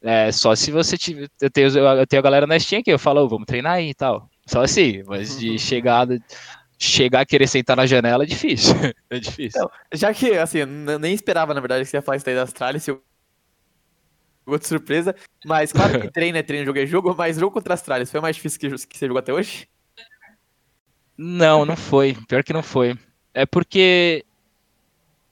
S4: É só se você tiver. Eu tenho, eu tenho a galera na Steam que eu falo, "Ô, vamos treinar aí e tal. Só assim, mas de chegar, chegar a querer sentar na janela é difícil. *laughs* É difícil.
S2: Então, Já que, assim, eu nem esperava, na verdade, que você ia falar isso daí da Astralis, se eu... Outra surpresa, mas claro que *laughs* treino é treino, jogo é jogo, mas jogo contra a Astralis foi o mais difícil que, que você jogou até hoje?
S4: Não, não foi. Pior que não foi. É porque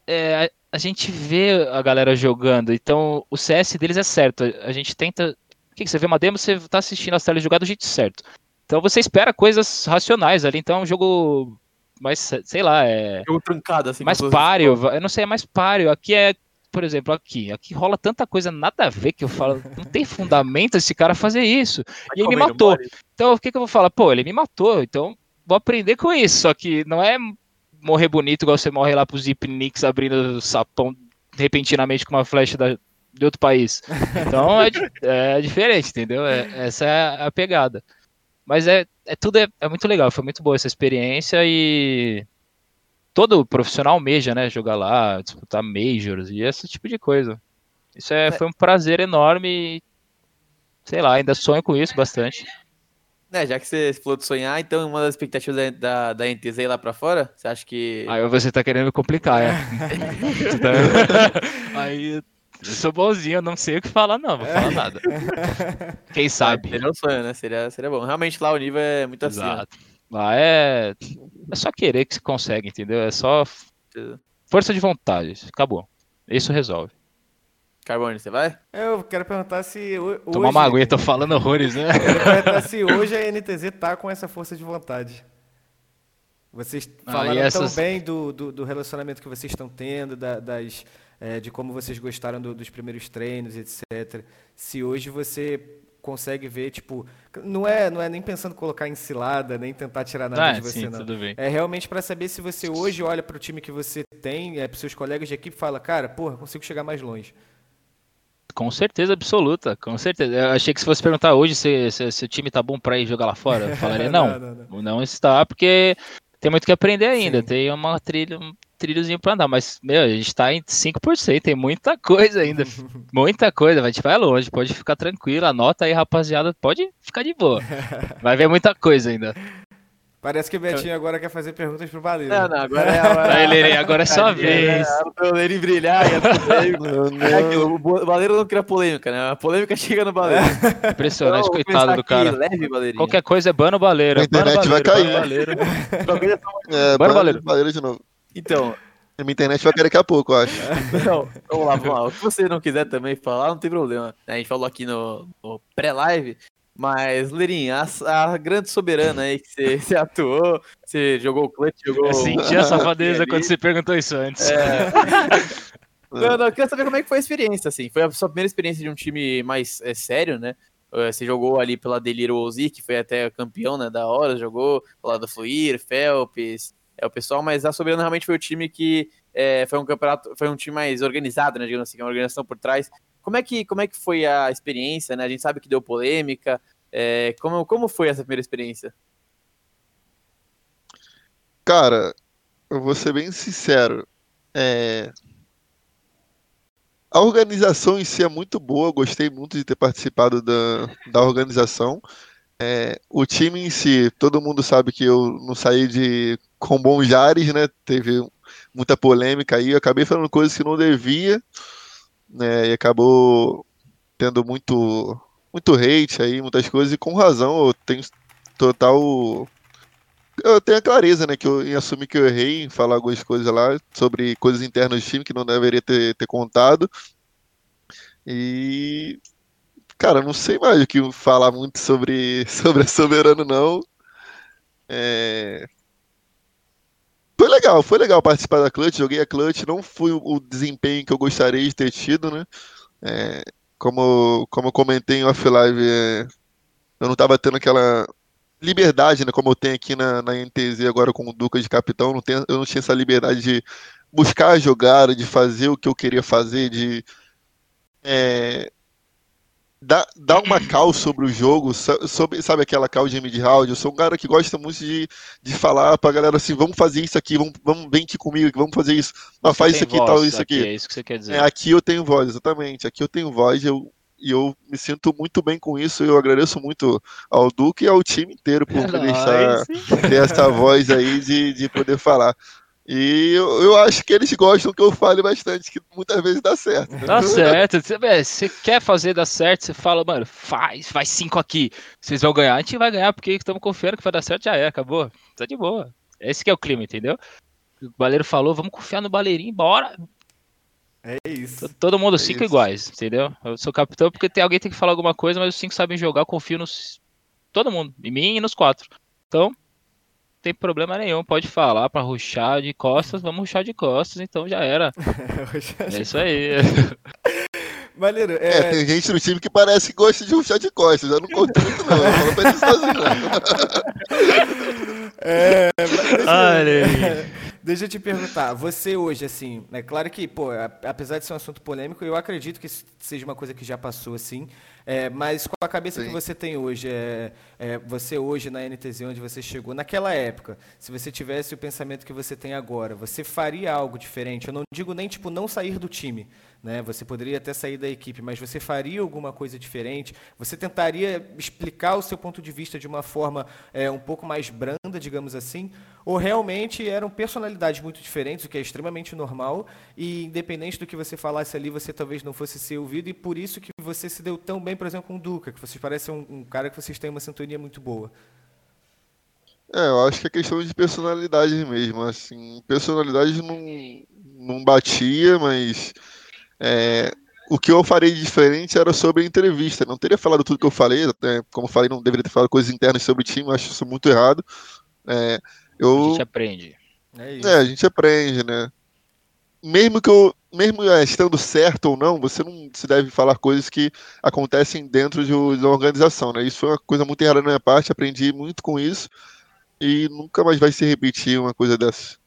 S4: é, a, a gente vê a galera jogando, então o CS deles é certo. A, a gente tenta. O que, que você vê uma demo, você tá assistindo a tela jogar do jeito certo. Então você espera coisas racionais ali. Então é um jogo mais, sei lá, é
S2: Jogo trancado, assim.
S4: mais
S2: as-
S4: páreo. Eu não sei, é mais páreo. Aqui é, por exemplo, aqui. Aqui rola tanta coisa nada a ver que eu falo. Não tem fundamento esse cara fazer isso. E ele me matou. Então, o que, que eu vou falar? Pô, ele me matou, então vou aprender com isso. Só que não é morrer bonito igual você morre lá pro Zip Nix abrindo sapão repentinamente com uma flecha da- de outro país. Então é, *laughs* é diferente, entendeu? É- essa é a pegada. Mas é, é tudo é, é muito legal, foi muito boa essa experiência e todo profissional almeja, né? Jogar lá, disputar majors e esse tipo de coisa. Isso é, foi um prazer enorme e, sei lá, ainda sonho com isso bastante.
S2: É, já que você falou de sonhar, então uma das expectativas da, da, da NTZ ir lá pra fora, você acha que...
S4: Aí você tá querendo me complicar, é. Tá- *laughs* Aí eu sou bonzinho, eu não sei o que falar, não, vou falar nada. *laughs* Quem sabe?
S2: Seria um sonho, né? Seria, seria bom. Realmente lá o nível é muito acima.
S4: Exato. Lá é. É só querer que se consegue, entendeu? É só força de vontade. Acabou. Isso resolve.
S2: Carbone, você vai?
S1: Eu quero perguntar se ho- hoje...
S4: Tomar uma aguinha, tô falando horrores, né?
S1: Quero perguntar se hoje a NTZ tá com essa força de vontade. Vocês
S4: Ah,
S1: falaram
S4: e essas-
S1: tão bem do, do, do relacionamento que vocês estão tendo, da- das, eh, de como vocês gostaram do- dos primeiros treinos, etc. Se hoje você consegue ver, tipo, não é, não é nem pensando em colocar em cilada, nem tentar tirar nada
S4: Ah,
S1: de você,
S4: sim,
S1: não.
S4: tudo bem.
S1: É realmente para saber se você hoje olha para o time que você tem, é, para seus colegas de equipe e fala, cara, porra, consigo chegar mais longe.
S4: Com certeza absoluta, com certeza. Eu achei que se fosse perguntar hoje se, se, se o time tá bom pra ir jogar lá fora, eu falaria *laughs* não.
S1: não, não.
S4: Não está, porque tem muito que aprender ainda.
S1: Sim.
S4: Tem uma trilha, um trilhozinho pra andar, mas, meu, a gente tá em 5%, tem muita coisa ainda. *laughs* muita coisa, a gente vai longe, pode ficar tranquilo. Anota aí, rapaziada, pode ficar de boa. *laughs* Vai ver muita coisa ainda.
S1: Parece que o Betinho agora quer fazer perguntas pro Baleiro.
S2: Não, não, agora é a hora. *laughs*
S4: Vai, Lerê, agora é sua vez.
S2: É, o Lerê brilhar e a polêmica. É aquilo, *laughs* o Baleiro não cria polêmica, né? A polêmica *laughs* chega no Baleiro.
S4: Impressionante,
S2: Então,
S4: coitado do
S2: aqui,
S4: cara.
S2: Leve.
S4: Qualquer coisa é bano baleiro.
S3: A
S4: é bano
S3: internet vai
S4: baleiro,
S3: cair.
S4: baleiro.
S3: É,
S4: Bora,
S3: Baleiro.
S4: Baleiro.
S3: de novo.
S2: Então,
S3: A minha internet vai cair daqui a pouco, eu acho.
S2: Não, vamos lá, vamos lá. O que você não quiser também falar, não tem problema. A gente falou aqui no, no pré-live, mas, Leirinho, a, a grande soberana aí que *laughs* você, atuou, você jogou o clutch, jogou...
S4: Eu senti a *laughs* safadeza quando você perguntou isso antes.
S2: É. *laughs* Não, não, eu queria saber como é que foi a experiência, assim. Foi a sua primeira experiência de um time mais é, sério, né? Eh, Você jogou ali pela Deliro Ozi, que foi até campeão, né, da hora, jogou lá do Fluir, Phelps, é o pessoal, mas a Soberana realmente foi o time que eh, foi um campeonato, foi um time mais organizado, né, digamos assim, uma organização por trás. Como é que, como é que foi a experiência, né? A gente sabe que deu polêmica. eh, como, como foi essa primeira experiência?
S3: Cara, eu vou ser bem sincero. É... A organização em si é muito boa, gostei muito de ter participado da, da organização. É, o time em si, todo mundo sabe que eu não saí de com bons ares, né? Teve muita polêmica aí, eu acabei falando coisas que não devia, né? E acabou tendo muito muito hate aí, muitas coisas, e com razão, eu tenho total eu tenho a clareza, né, que eu em assumir que eu errei em falar algumas coisas lá sobre coisas internas do time que não deveria ter, ter contado. E cara, não sei mais o que falar muito sobre *laughs* sobre a Soberano não. É, Foi legal, foi legal participar da Clutch, joguei a Clutch, não fui o o desempenho que eu gostaria de ter tido, né? É, Como, como eu comentei em off-live, é, eu não estava tendo aquela liberdade, né, como eu tenho aqui na, na NTZ agora com o Duca de capitão, não tenho, eu não tinha essa liberdade de buscar a jogada, de fazer o que eu queria fazer, de é, dar, dar uma cal sobre o jogo, sobre, sabe aquela cal de mid-round? Eu sou um cara que gosta muito de, de falar pra galera assim, vamos fazer isso aqui, vamos, vamos vem aqui comigo, vamos fazer isso, ah, faz isso aqui, tal, isso aqui.
S4: É isso que você quer dizer.
S3: É, aqui eu tenho voz, exatamente. Aqui eu tenho voz eu, e eu me sinto muito bem com isso. Eu agradeço muito ao Duque e ao time inteiro por *laughs* me deixar ter essa voz aí de, de poder falar. E eu, eu acho que eles gostam que eu fale bastante, que muitas vezes dá certo. né?
S4: Tá *laughs* certo. Você é, você quer fazer dar certo, você fala, mano, faz, faz cinco aqui. Vocês vão ganhar, a gente vai ganhar porque estamos confiando que vai dar certo, já é, acabou. Tá de boa. Esse que é o clima, entendeu? O baleiro falou, vamos confiar no baleirinho, bora.
S1: É isso.
S4: Todo mundo
S3: É
S4: cinco
S3: isso.
S4: iguais, entendeu? Eu sou capitão porque tem alguém tem que falar alguma coisa, mas os cinco sabem jogar, eu confio nos todo mundo, em mim e nos quatro. Então, tem problema nenhum, pode falar pra ruxar de costas, vamos ruxar de costas, então já era. *laughs* É isso aí.
S1: Maneiro,
S3: É,
S1: é,
S3: tem gente no time que parece que gosta de ruxar de costas. Eu não conto muito, não. Eu falo pra ele sozinho, *laughs*
S1: é, mas
S4: Olha *laughs*
S1: deixa eu te perguntar, você hoje, assim, é claro que, pô, apesar de ser um assunto polêmico, eu acredito que seja uma coisa que já passou, assim, é, mas com a cabeça que
S3: Sim.
S1: você tem hoje, é, é, você hoje na NTZ, onde você chegou, naquela época, se você tivesse o pensamento que você tem agora, você faria algo diferente? Eu não digo nem, tipo, não sair do time, né? Você poderia até sair da equipe, mas você faria alguma coisa diferente? Você tentaria explicar o seu ponto de vista de uma forma é, um pouco mais branda, digamos assim? Ou realmente eram personalidades muito diferentes, o que é extremamente normal, e independente do que você falasse ali, você talvez não fosse ser ouvido, e por isso que você se deu tão bem, por exemplo, com o Duca, que vocês parecem um, um cara que vocês têm uma sintonia muito boa.
S3: É, eu acho que é questão de personalidade mesmo. Assim, personalidade não, não batia, mas é, o que eu farei de diferente era sobre a entrevista. Não teria falado tudo que eu falei, até, como eu falei, não deveria ter falado coisas internas sobre o time, acho isso muito errado. É,
S4: A
S3: eu,
S4: gente aprende.
S1: É isso.
S3: é, a gente aprende, né? Mesmo que eu, mesmo é, estando certo ou não, você não se deve falar coisas que acontecem dentro de, uma organização, né? Isso foi uma coisa muito errada da minha parte, aprendi muito com isso e nunca mais vai se repetir uma coisa dessa.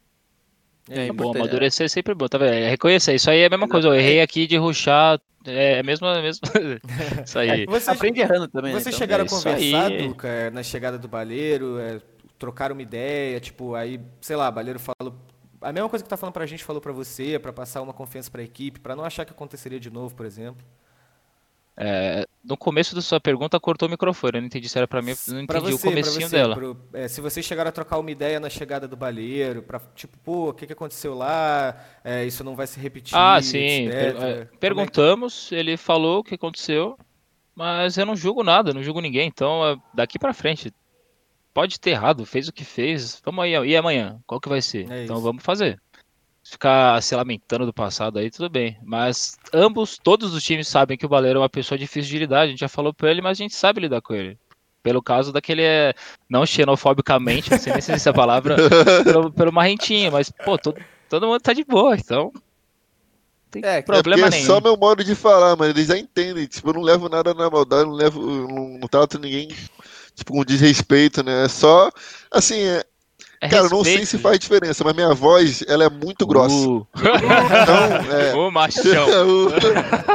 S2: É,
S4: É bom, amadurecer é sempre bom, tá vendo? É reconhecer, isso aí é a mesma coisa, eu errei aqui de ruxar, é a mesma, a mesma... *laughs* isso aí.
S1: Vocês,
S2: Aprende errando também, né?
S1: vocês
S2: Então,
S1: chegaram
S4: é
S1: a conversar,
S4: aí.
S1: Duca, é, na chegada do Baleiro, é, trocaram uma ideia, tipo, aí, sei lá, Baleiro falou. A mesma coisa que tá falando pra gente falou pra você, pra passar uma confiança pra equipe, pra não achar que aconteceria de novo, por exemplo.
S4: É, no começo da sua pergunta cortou o microfone. Eu não entendi se era para mim, eu não entendi você, o comecinho você, dela. Pro,
S1: é, se vocês chegaram a trocar uma ideia na chegada do baleiro, para tipo, pô, o que, que aconteceu lá? É, isso não vai se repetir.
S4: Ah, sim. Per é, perguntamos, que... ele falou o que aconteceu, mas eu não julgo nada, não julgo ninguém. Então, é, daqui para frente, pode ter errado, fez o que fez. Vamos aí, e amanhã? Qual que vai ser? É então vamos fazer ficar se lamentando do passado aí, tudo bem. Mas ambos, todos os times sabem que o Baleiro é uma pessoa difícil de lidar. A gente já falou pra ele, mas a gente sabe lidar com ele. Pelo caso daquele, é, não xenofobicamente, não sei nem se essa palavra, *laughs* pelo, pelo marrentinho, mas, pô, todo, todo mundo tá de boa, então.
S3: Tem é, problema é nenhum. É só meu modo de falar, mas eles já entendem. Tipo, eu não levo nada na maldade, não levo, não, não trato ninguém, tipo, com desrespeito, né? É só, assim, é, é Cara, respeito. não sei se faz diferença, mas minha voz, ela é muito grossa. Uh.
S4: Então, é... Ô, machão.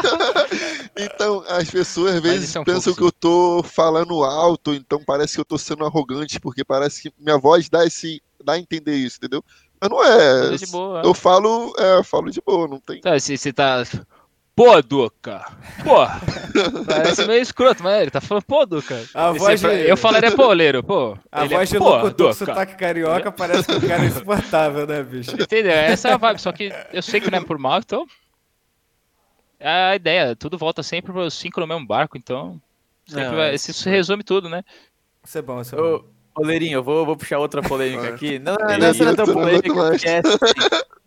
S4: *laughs*
S3: então, as pessoas às vezes é um pensam que eu tô falando alto, então parece que eu tô sendo arrogante, porque parece que minha voz dá esse dá a entender isso, entendeu? Mas não é. Boa, eu falo, é, eu falo de boa, não tem.
S4: Tá, se você tá Pô, Duca. Pô. Parece meio escroto, mas ele tá falando, pô, Duca. A voz de... Eu falaria, pô, Leiro, pô.
S1: A ele é voz é, de locutor com sotaque carioca parece que o cara é insuportável, né, bicho?
S4: Entendeu? Essa é a vibe, só que eu sei que não é por mal, então... É a ideia, tudo volta sempre para os cinco no mesmo barco, então... Não, vai... Isso resume tudo, né?
S1: Isso é bom, isso é bom.
S2: Ô, Leirinho, eu vou, vou puxar outra polêmica aqui. Não, não, não, não é tão polêmica, porque é assim,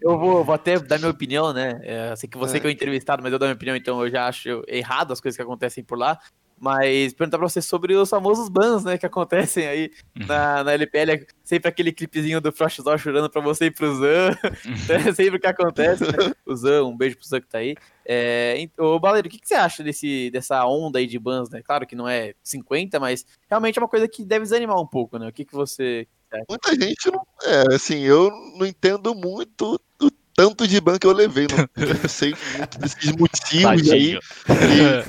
S2: eu vou, vou até dar minha opinião, né? É, sei que você é. que é o entrevistado, mas eu dou minha opinião, então eu já acho errado as coisas que acontecem por lá. Mas perguntar pra você sobre os famosos bans, né, que acontecem aí uhum. na, na LPL. Sempre aquele clipezinho do Frostzó chorando pra você e pro Zan. *laughs* é sempre o que acontece, né? O Zan, um beijo pro Zan que tá aí. É, ô, Baleiro, o que, que, você acha desse, dessa onda aí de bans, né? Claro que não é 50, mas realmente é uma coisa que deve desanimar um pouco, né? O que, que você
S3: Muita gente não. É, assim, eu não entendo muito o tanto de ban que eu levei. Não, não sei muito desses motivos aí.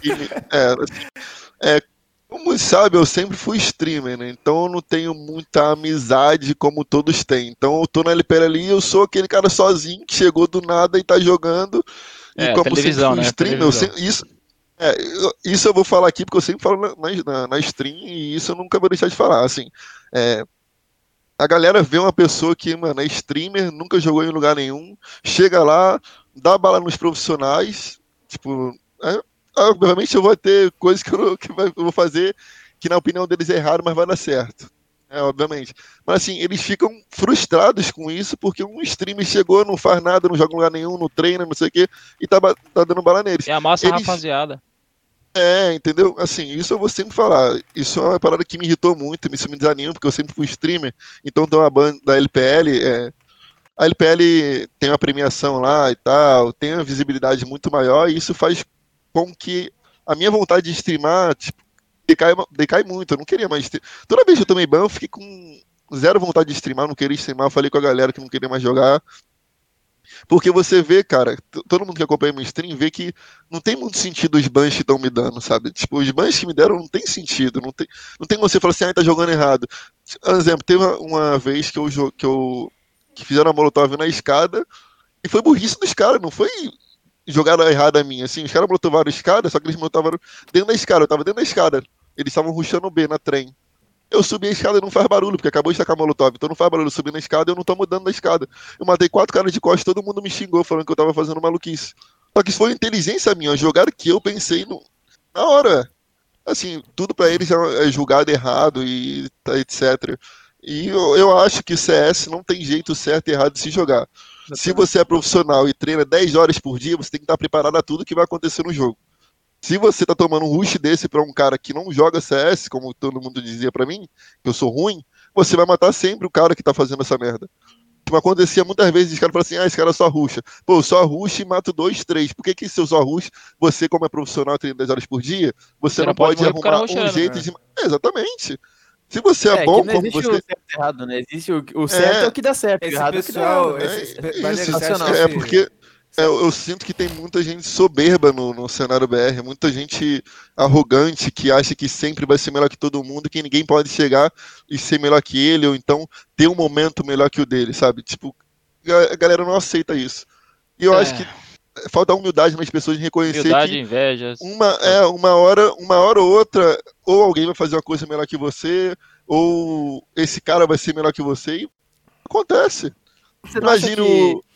S3: E, e, é, assim, é, como sabe, eu sempre fui streamer, né? Então eu não tenho muita amizade como todos têm. Então eu tô na LPL ali eu sou aquele cara sozinho que chegou do nada e tá jogando. É, e como sempre fui né? streamer, eu sempre, isso, é, isso eu vou falar aqui porque eu sempre falo na, na, na, stream e isso eu nunca vou deixar de falar. Assim, é, a galera vê uma pessoa que, mano, é streamer, nunca jogou em lugar nenhum, chega lá, dá bala nos profissionais, tipo, é, obviamente eu vou ter coisas que eu, que eu vou fazer que na opinião deles é errado, mas vai dar certo. É, obviamente. Mas assim, eles ficam frustrados com isso porque um streamer chegou, não faz nada, não joga em lugar nenhum, não treina, não sei o quê, e tá, tá dando bala neles.
S4: É a massa eles, rapaziada.
S3: É, entendeu? Assim, isso eu vou sempre falar. Isso é uma parada que me irritou muito, isso me desanima, porque eu sempre fui streamer. Então tem uma banda da LPL, é, a LPL tem uma premiação lá e tal, tem uma visibilidade muito maior, e isso faz com que a minha vontade de streamar, tipo, decai, decai muito. Eu não queria mais. Toda vez que eu tomei ban, eu fiquei com zero vontade de streamar, não queria streamar. Falei com a galera que não queria mais jogar. Porque você vê, cara, todo mundo que acompanha meu stream vê que não tem muito sentido os bans que estão me dando, sabe? Tipo, os bans que me deram não tem sentido. Não tem, não tem você falar assim, ah, tá jogando errado. Por exemplo, teve uma vez que eu, que eu que fizeram a molotov na escada e foi burrice dos caras, não foi jogada errada minha. Assim, os caras molotovaram a escada, só que eles molotovaram dentro da escada. Eu tava dentro da escada. Eles estavam ruxando o B na trem. Eu subi a escada e não faz barulho, porque acabou de tacar molotov. Então não faz barulho. Eu subi na escada e eu não tô mudando da escada. Eu matei quatro caras de costas todo mundo me xingou, falando que eu tava fazendo maluquice. Só que isso foi inteligência minha, jogaram que eu pensei no... na hora. Assim, tudo para eles é, é julgado errado e tá, etc. E eu, eu acho que CS não tem jeito certo e errado de se jogar. Se você é profissional e treina 10 horas por dia, você tem que estar preparado a tudo que vai acontecer no jogo. Se você tá tomando um rush desse para um cara que não joga CS, como todo mundo dizia para mim, que eu sou ruim, você vai matar sempre o cara que tá fazendo essa merda. Como acontecia muitas vezes, os caras falam assim, ah, esse cara só ruxa. Pô, eu só rush e mato dois, três. Por que que se eu só rush, você como é profissional treina 10 horas por dia, você, você não, não, pode, pode arrumar um jeito né? de... Exatamente. Se você é, é bom,
S2: não existe
S3: como
S2: você... o certo errado, né? Existe o, o certo é, é, o que dá certo,
S1: esse
S2: errado
S1: pessoal,
S2: é
S1: o que dá errado.
S3: É, é, isso, é porque é, eu sinto que tem muita gente soberba no, no cenário BR, muita gente arrogante que acha que sempre vai ser melhor que todo mundo, que ninguém pode chegar e ser melhor que ele, ou então ter um momento melhor que o dele, sabe? Tipo, a galera não aceita isso. E eu é. acho que falta humildade nas pessoas em reconhecer
S4: Humildade,
S3: que
S4: inveja.
S3: uma, é, uma hora, uma hora ou outra, ou alguém vai fazer uma coisa melhor que você, ou esse cara vai ser melhor que você, e acontece.
S2: Você não acha
S3: Imagina
S2: que-
S3: o.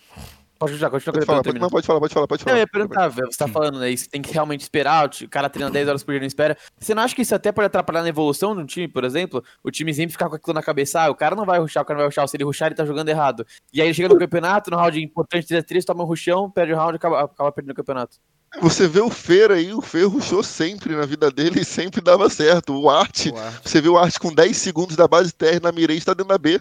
S2: Pode já, continua
S3: Pode falar, pode, não, pode falar, pode falar, pode
S2: Não,
S3: falar.
S2: eu ia perguntar, velho, você tá falando, né? Isso tem que realmente esperar, o cara treina 10 horas por dia e não espera. Você não acha que isso até pode atrapalhar na evolução de um time, por exemplo? O time sempre ficar com aquilo na cabeça, ah, o cara não vai ruxar, o cara não vai ruxar, se ele ruxar, ele tá jogando errado. E aí ele chega no campeonato, no round importante 3x3, toma um ruxão, perde o round e acaba, acaba perdendo o campeonato.
S3: Você vê o Fer aí, o Fer rushou sempre na vida dele e sempre dava certo. O Art, você vê o Art com 10 segundos da base TR na mira e está dentro da B.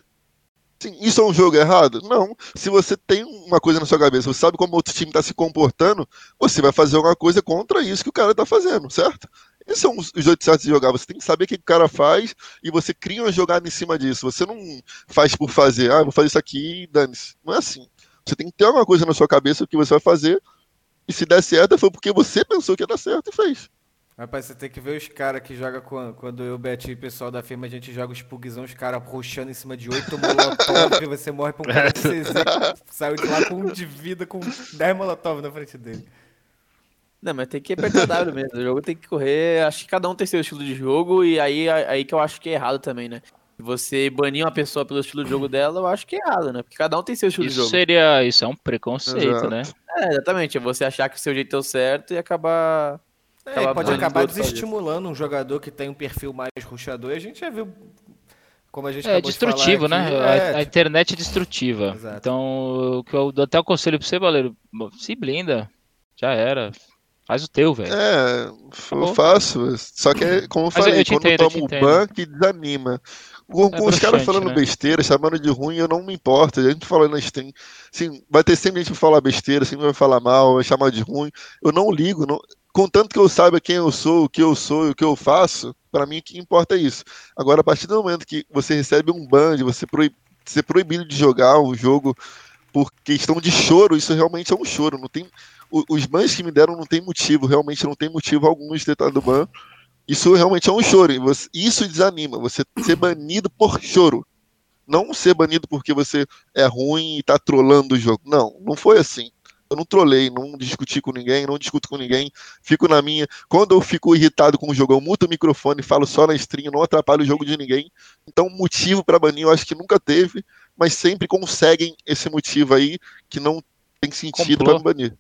S3: Sim, isso é um jogo errado? Não. Se você tem uma coisa na sua cabeça, você sabe como o outro time está se comportando, você vai fazer alguma coisa contra isso que o cara está fazendo, certo? Esses são os os jeitos certos de jogar. Você tem que saber o que o cara faz e você cria uma jogada em cima disso. Você não faz por fazer, ah, vou fazer isso aqui e dane-se. Não é assim. Você tem que ter alguma coisa na sua cabeça que você vai fazer e se der certo foi porque você pensou que ia dar certo e fez.
S1: Rapaz, você tem que ver os caras que jogam quando, quando eu, Betinho e o pessoal da firma, a gente joga os pugzão, os caras ruxando em cima de oito molotov *laughs* e você morre pra um cara de CZ que saiu de lá com um de vida, com 10 molotov na frente dele.
S2: Não, mas tem que apertar W mesmo. O jogo tem que correr. Acho que cada um tem seu estilo de jogo e aí, aí que eu acho que é errado também, né? Se você banir uma pessoa pelo estilo de jogo dela, eu acho que é errado, né? Porque cada um tem seu estilo de
S4: Isso
S2: jogo.
S4: seria. Isso é um preconceito,
S3: Exato.
S4: né?
S2: É, exatamente. É você achar que o seu jeito é o certo e acabar.
S1: É, pode acabar desestimulando um jogador que tem um perfil mais ruxador. E a gente já viu, como a gente
S4: É
S1: acabou de falar
S4: destrutivo, né?
S1: aqui,
S4: A,
S1: é,
S4: a internet é destrutiva.
S1: Exato.
S4: Então, o que eu dou até o conselho pra você, Valeiro, se blinda. Já era. Faz o teu, velho.
S3: É, eu faço. Só que, é *clears throat* como eu
S4: Mas eu
S3: falei,
S4: te
S3: quando
S4: entendo, eu
S3: eu
S4: te
S3: tomo o ban, que desanima. Com,
S4: É
S3: com os caras falando
S4: né?
S3: besteira, chamando de ruim, eu não me importo. A gente falando na stream. Assim, vai ter sempre gente que falar besteira, sempre vai falar mal, vai chamar de ruim. Eu não ligo. Não... Contanto que eu saiba quem eu sou, o que eu sou e o que eu faço, pra mim o que importa é isso. Agora, a partir do momento que você recebe um ban, você proib... ser proibido de jogar o jogo por questão de choro, isso realmente é um choro. Não tem os bans que me deram não tem motivo, realmente não tem motivo algum de ter dado ban. Isso realmente é um choro. isso desanima, você ser banido por choro. Não ser banido porque você é ruim e tá trolando o jogo. Não, não foi assim. Eu não trolei, não discuti com ninguém, não discuto com ninguém, fico na minha. Quando eu fico irritado com o jogo, eu muto o microfone, falo só na stream, não atrapalho o jogo de ninguém. Então, motivo pra banir eu acho que nunca teve, mas sempre conseguem esse motivo aí que não tem sentido me banir.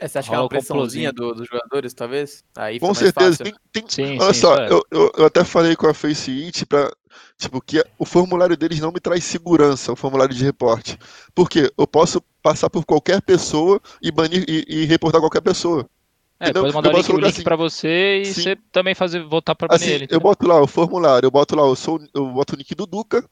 S2: É, você acha que é
S4: Rola
S2: uma pressãozinha do- dos jogadores, talvez? Aí
S3: Com certeza.
S2: fácil.
S3: Tem, tem-
S4: Sim,
S3: olha
S4: sim,
S3: só,
S4: é.
S3: eu, eu, eu até falei com a Face It pra. Tipo, que o formulário deles não me traz segurança, o formulário de reporte. Por quê? Eu posso passar por qualquer pessoa e banir e, e reportar qualquer pessoa.
S4: É,
S3: Entendeu?
S4: pode mandar
S3: Eu
S4: o link,
S3: posso
S4: o link
S3: assim,
S4: pra você e
S3: sim.
S4: você também fazer voltar pra banir
S3: Assim,
S4: ele.
S3: eu boto lá o formulário, eu boto lá, eu sou, eu boto o nick do Duca,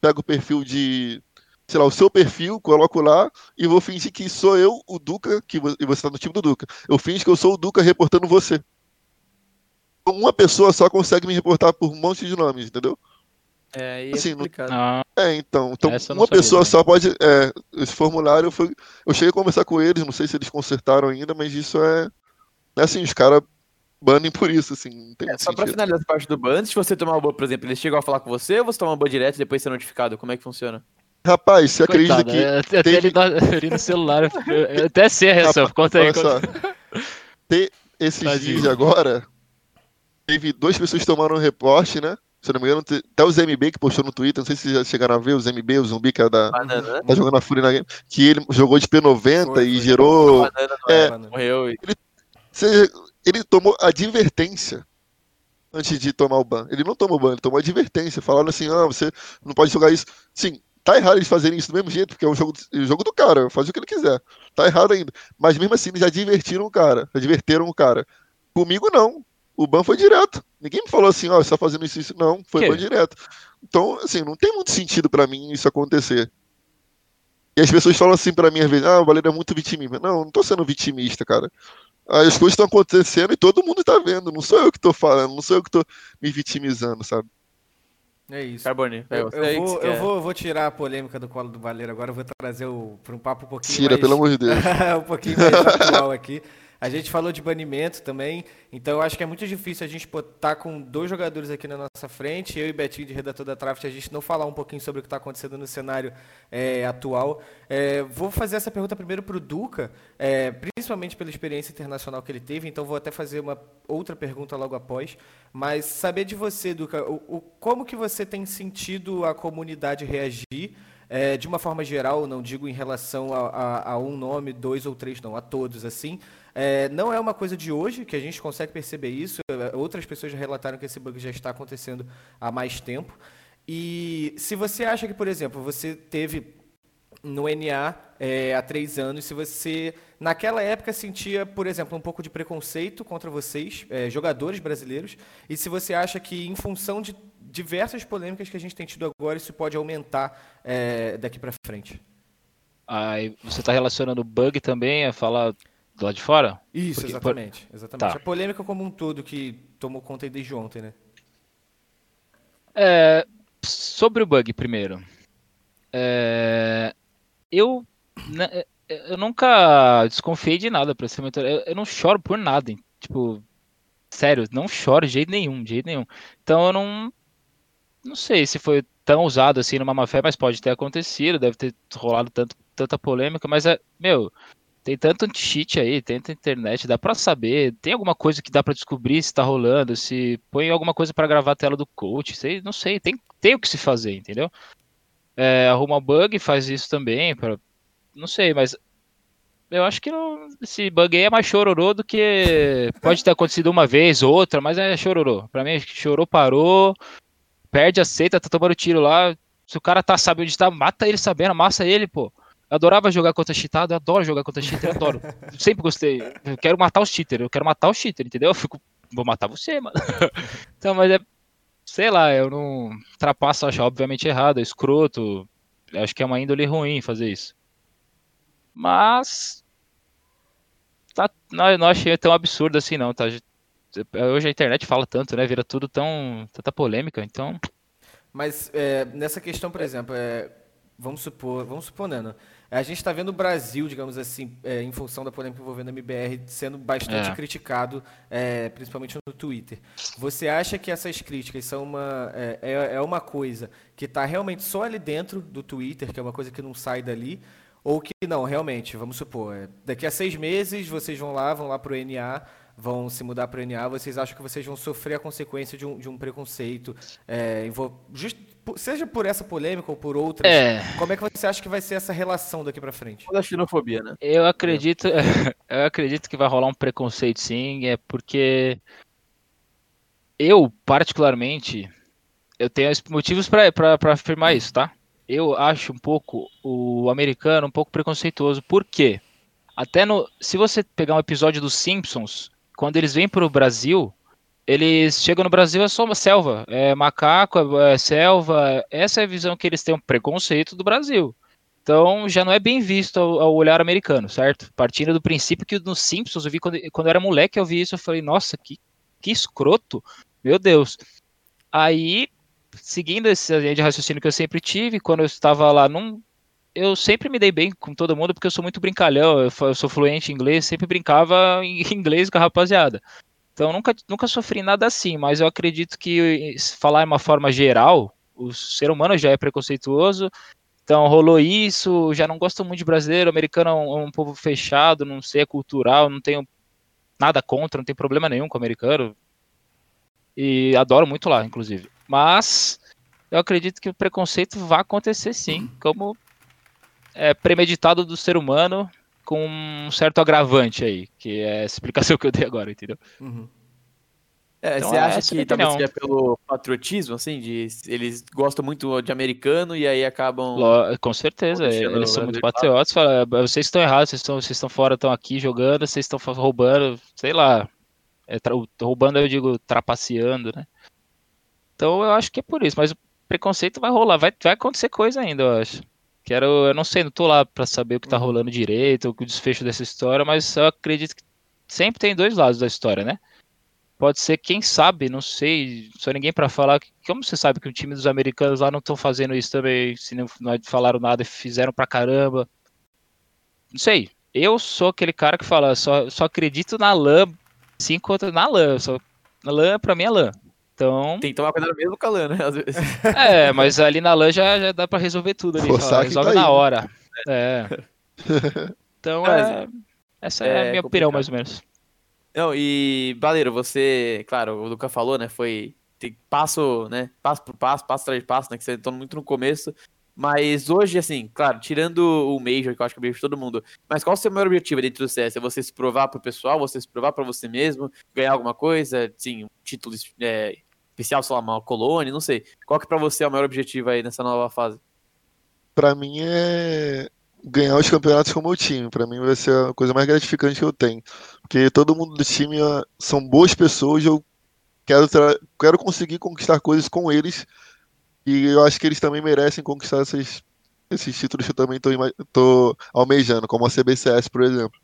S3: pego o perfil de, sei lá, o seu perfil, coloco lá e vou fingir que sou eu, o Duca, que vo- e você tá no time do Duca. Eu finjo que eu sou o Duca reportando você. Uma pessoa só consegue me reportar por um monte de nomes, entendeu?
S2: É, aí
S3: Assim,
S2: é
S3: não-
S2: complicado.
S4: Ah,
S3: É, então, então
S4: não
S3: uma
S4: sabia
S3: pessoa
S4: também.
S3: só pode, é, esse formulário foi, eu cheguei a conversar com eles, não sei se eles consertaram ainda, mas isso é, é assim, os caras banem por isso, assim, não tem
S2: É, só pra
S3: sentido.
S2: finalizar essa parte do ban, antes de você tomar o ban, por exemplo, eles chegam a falar com você ou você toma o ban direto e depois ser notificado? Como é que funciona?
S3: Rapaz, você acredita
S4: coitado,
S3: que
S4: é, até
S3: teve-
S4: ele, dá, *laughs* ele no celular. eu- até sei a reação. Conta aí.
S3: Olha só.
S4: Conta.
S3: Te- esses
S4: Tadinho.
S3: dias agora, teve duas pessoas que tomaram um reporte, né? Se eu não me engano, até o ZMB que postou no Twitter, não sei se vocês já chegaram a ver, o ZMB, o zumbi que é da,
S2: Banana,
S3: tá jogando a Fúria na game, que ele jogou de P90
S1: Foi,
S3: e
S1: foi.
S3: gerou.
S2: banana
S3: É,
S2: é, morreu e
S3: Você- ele tomou advertência antes de tomar o ban. Ele não tomou ban, ele tomou advertência, falando assim: ah, você não pode jogar isso. Sim, tá errado eles fazerem isso do mesmo jeito, porque é um jogo, é um jogo do cara, faz o que ele quiser. Tá errado ainda. Mas mesmo assim, eles já advertiram o cara, adverteram o cara. Comigo não. O ban foi direto. Ninguém me falou assim, ó, você tá fazendo isso, isso. Não, foi
S4: Que?
S3: ban direto. Então, assim, não tem muito sentido pra mim isso acontecer. E as pessoas falam assim pra mim às vezes, ah, o Valério é muito vitimista. Não, não tô sendo vitimista, cara. As coisas estão acontecendo e todo mundo tá vendo. Não sou eu que tô falando, não sou eu que tô me vitimizando, sabe?
S1: É isso.
S2: Carbone. É
S1: Eu,
S2: você
S1: eu
S2: aí que
S1: vou,
S2: você
S1: eu vou, vou tirar a polêmica do colo do Valeiro agora, eu vou trazer o, para um papo um pouquinho
S3: Tira,
S1: mais...
S3: pelo amor de Deus. *laughs*
S1: um pouquinho mais atual aqui. A gente falou de banimento também, então eu acho que é muito difícil a gente estar com dois jogadores aqui na nossa frente, eu e Betinho, de redator da Traft, a gente não falar um pouquinho sobre o que está acontecendo no cenário é, atual. É, vou fazer essa pergunta primeiro para o Duca, é, principalmente pela experiência internacional que ele teve, então vou até fazer uma outra pergunta logo após, mas saber de você, Duca, o, o como que você tem sentido a comunidade reagir é, de uma forma geral, não digo em relação a, a, a, um nome, dois ou três, não, a todos, assim. É, não é uma coisa de hoje que a gente consegue perceber isso. É, outras pessoas já relataram que esse bug já está acontecendo há mais tempo. E se você acha que, por exemplo, você teve no NA é, há três anos, se você naquela época sentia, por exemplo, um pouco de preconceito contra vocês, é, jogadores brasileiros, e se você acha que, em função de diversas polêmicas que a gente tem tido agora, isso pode aumentar é, daqui para frente.
S4: Aí você está relacionando bug também a falar do lado de fora?
S1: Isso, Porque, exatamente. Por... exatamente. Tá. A polêmica como um todo que tomou conta desde ontem, né?
S4: É, sobre o bug primeiro. É, eu, né, eu nunca desconfiei de nada, pra ser muito. Eu, eu não choro por nada. Tipo, sério, não choro de jeito nenhum, de jeito nenhum. Então eu não, não sei se foi tão usado assim numa má fé, mas pode ter acontecido, deve ter rolado tanto, tanta polêmica, mas é, meu, tem tanto anti-cheat aí, tanta internet, dá para saber, tem alguma coisa que dá para descobrir se tá rolando, se põe alguma coisa para gravar a tela do coach, sei, não sei, tem, tem o que se fazer, entendeu? É, arruma bug, faz isso também, pra, não sei, mas eu acho que não, esse bug aí é mais chororô do que pode ter acontecido uma vez, outra, mas é chororô. Pra mim, chorou, parou, perde, aceita, tá tomando tiro lá. Se o cara tá sabendo onde tá, mata ele sabendo, amassa ele, pô. Eu adorava jogar contra cheatado, eu adoro jogar contra cheater, adoro. *laughs* Sempre gostei. Eu quero matar os cheater, eu quero matar o cheater, entendeu? Eu fico, vou matar você, mano. *laughs* então, mas é, sei lá, eu não trapasso, acho obviamente errado, é escroto. Acho que é uma índole ruim fazer isso. Mas tá, não, não achei tão absurdo assim não, tá? hoje a internet fala tanto, né? Vira tudo tão tanta polêmica, então.
S1: Mas é, nessa questão, por exemplo, é, vamos supor, vamos suponendo, a gente está vendo o Brasil, digamos assim, é, em função da polêmica envolvendo a MBR, sendo bastante é. criticado, é, principalmente no Twitter. Você acha que essas críticas são uma é, é, é uma coisa que está realmente só ali dentro do Twitter, que é uma coisa que não sai dali? Ou que não, realmente, vamos supor, daqui a seis meses vocês vão lá, vão lá para o NA, vão se mudar para o NA, vocês acham que vocês vão sofrer a consequência de um, de um preconceito, é, just, seja por essa polêmica ou por outras? É. Como é que você acha que vai ser essa relação daqui para frente?
S2: Da xenofobia, né?
S4: Eu acredito, *laughs* eu acredito que vai rolar um preconceito sim, é porque eu, particularmente, eu tenho motivos para afirmar isso, tá? Eu acho um pouco o americano um pouco preconceituoso. Por quê? Até no, se você pegar um episódio dos Simpsons, quando eles vêm para o Brasil, eles chegam no Brasil é só uma selva, é macaco, é selva. Essa é a visão que eles têm um preconceito do Brasil. Então já não é bem visto ao, ao, olhar americano, certo? Partindo do princípio que nos Simpsons eu vi quando, quando eu era moleque, eu vi isso, eu falei, nossa, que, que escroto, meu Deus. Aí, seguindo esse linha de raciocínio que eu sempre tive, quando eu estava lá num, eu sempre me dei bem com todo mundo porque eu sou muito brincalhão, eu, eu sou fluente em inglês, sempre brincava *laughs* em inglês com a rapaziada. Então nunca, nunca sofri nada assim, mas eu acredito que falar de uma forma geral, o ser humano já é preconceituoso, então rolou isso, já não gosto muito de brasileiro, americano é um, é um povo fechado, não sei, é cultural, não tenho nada contra, não tem problema nenhum com o americano. E adoro muito lá, inclusive. Mas eu acredito que o preconceito vai acontecer sim, como é, premeditado do ser humano com um certo agravante aí, que é essa explicação *laughs* que eu dei agora, entendeu? Uhum.
S2: É, então, você acha que talvez seja pelo patriotismo, assim, de eles gostam muito de americano e aí acabam.
S4: Com certeza, eles são muito patriotas. Ah, vocês estão errados, vocês estão, vocês estão fora, estão aqui jogando, vocês estão roubando, sei lá. É, roubando, eu digo, trapaceando, né? Então eu acho que é por isso, mas o preconceito vai rolar, vai, vai acontecer coisa ainda, eu acho. Quero, eu não sei, não tô lá para saber o que tá uhum. rolando direito, o desfecho dessa história, mas eu acredito que sempre tem dois lados da história, né? Pode ser, quem sabe, não sei, só ninguém para falar. Como você sabe que o time dos americanos lá não estão fazendo isso também, se não, não falaram nada e fizeram pra caramba? Não sei. Eu sou aquele cara que fala, só, só acredito na lã, sim, quanto na lã. Só, na lã, pra mim é lã. Então.
S2: Tem que tomar cuidado mesmo com a lã, né? Às vezes. *laughs*
S4: É, mas ali na lã já, já dá pra resolver tudo ali. Só, resolve tá na hora. *laughs* É. Então é, Essa é, é a minha complicado. opinião, mais ou menos.
S2: Não, e, Baleiro, você, claro, o Luca falou, né, foi tem passo, né, passo por passo, passo atrás de passo, né, que você entrou muito no começo, mas hoje, assim, claro, tirando o Major, que eu acho que é o Major de todo mundo, mas qual é o seu maior objetivo dentro do CS? É você se provar pro pessoal, você se provar para você mesmo, ganhar alguma coisa, sim, um título é, especial, sei lá, uma colônia, não sei. Qual que pra você é o maior objetivo aí nessa nova fase?
S3: Pra mim é ganhar os campeonatos com o meu time. Para mim vai ser a coisa mais gratificante que eu tenho. Porque todo mundo do time são boas pessoas, eu quero, quero conseguir conquistar coisas com eles e eu acho que eles também merecem conquistar esses, esses títulos que eu também estou almejando, como a CBCS, por exemplo.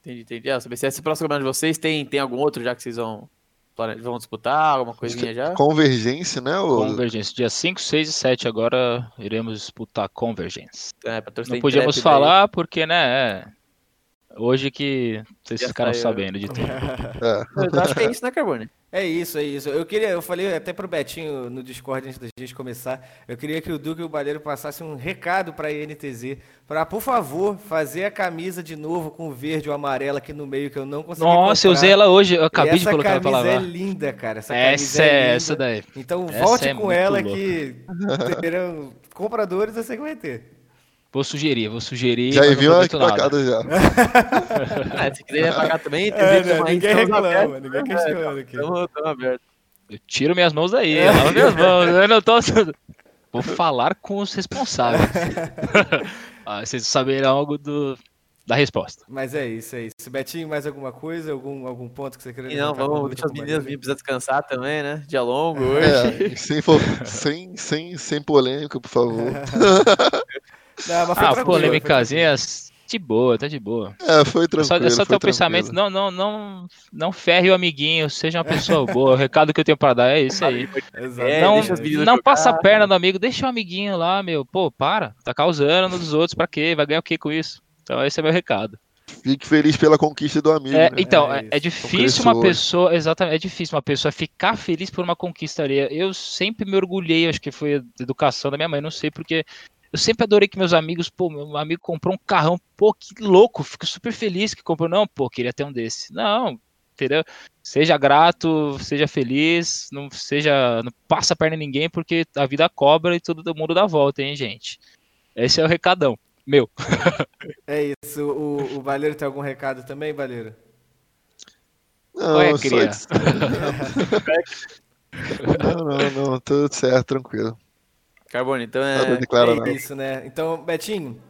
S2: Entendi, entendi. Ah, a CBCS, próximo de vocês, tem, tem algum outro já que vocês vão, vão disputar? Alguma coisinha já?
S3: Convergência, né? Ou...
S4: Convergência. Dia 5, 6 e 7 agora iremos disputar Convergência. É, Não podíamos falar daí. porque, né, é... Hoje que vocês já ficaram saiu. sabendo de tudo. *laughs*
S2: É. Eu acho que é isso, né, Carbone?
S1: É isso, é isso. Eu queria, eu falei até pro Betinho no Discord antes da gente começar, eu queria que o Duque e o Baleiro passassem um recado para a INTZ, para por favor fazer a camisa de novo com o verde ou amarelo aqui no meio que eu não consegui
S4: Nossa,
S1: comprar.
S4: eu usei ela hoje, eu acabei de colocar ela pra lavar.
S1: Essa camisa é linda, cara. Essa,
S4: essa é, é essa daí.
S1: Então essa volte é com ela louca. que terão compradores, eu sei que vai ter.
S4: Vou sugerir, vou sugerir.
S3: Já enviou a pagada já.
S2: é, *laughs* se quiser pagar também, *laughs* tem
S1: é, né, ninguém reclama, ninguém questiona aqui.
S2: Estamos abertos.
S4: Eu tiro minhas mãos daí, é. lavo minhas mãos, eu não tô... Vou falar com os responsáveis. *laughs* ah, vocês saberão algo do, da resposta.
S1: Mas é isso, é isso. Betinho, mais alguma coisa? Algum, algum ponto que você queria
S2: Não, vamos deixar as meninas virem precisar descansar também, né? Dia longo hoje.
S3: É, sem, sem, sem, sem polêmica, por favor.
S4: Não, mas foi ah, polêmicazinhas de boa, tá de boa.
S3: É, foi tranquilo.
S4: É só, é só teu pensamento, não, não, não, não ferre o amiguinho, seja uma pessoa boa. O recado que eu tenho para dar é isso aí. É, não não passa a perna do amigo, deixa o amiguinho lá, meu. Pô, para, tá causando nos outros, pra quê? Vai ganhar o que com isso? Então esse é meu recado.
S3: Fique feliz pela conquista do amigo.
S4: É, né? Então, é, é difícil uma pessoa, exatamente, é difícil uma pessoa ficar feliz por uma conquista ali. Eu sempre me orgulhei, acho que foi a educação da minha mãe, não sei porque eu sempre adorei que meus amigos, pô, meu amigo comprou um carrão, pô, que louco, fico super feliz que comprou. Não, pô, queria ter um desse. Não, entendeu? Seja grato, seja feliz, não seja, não passa a perna em ninguém porque a vida cobra e todo mundo dá volta, hein, gente. Esse é o recadão, meu. *laughs*
S1: É isso. O, o Baleiro tem algum recado também, Baleiro?
S3: Não, Olha, cria. *laughs* não, não, não, tudo certo, tranquilo.
S2: Carbone, então é,
S1: é isso, né? Então, Betinho,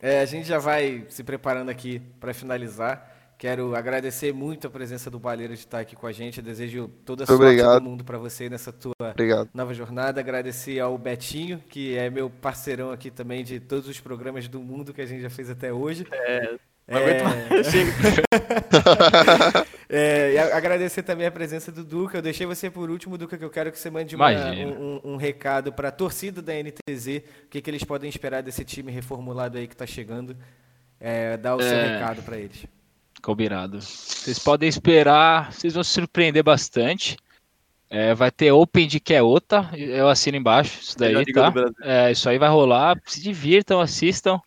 S1: é, a gente já vai se preparando aqui para finalizar. Quero agradecer muito a presença do Baleiro de estar aqui com a gente. Eu desejo toda a sorte Obrigado. do mundo para você nessa tua
S3: Obrigado.
S1: nova jornada. Agradecer ao Betinho, que é meu parceirão aqui também de todos os programas do mundo que a gente já fez até hoje.
S2: É, é... *laughs*
S1: é, e agradecer também a presença do Duca. Eu deixei você por último, Duca, que eu quero que você mande uma, um, um, recado para a torcida da NTZ. O que, que eles podem esperar desse time reformulado aí que está chegando. É, dar o seu é. recado para eles.
S4: Combinado. Vocês podem esperar, vocês vão se surpreender bastante. É, vai ter Open de que é outra, eu assino embaixo, isso daí, tá? É, isso aí vai rolar. Se divirtam, assistam.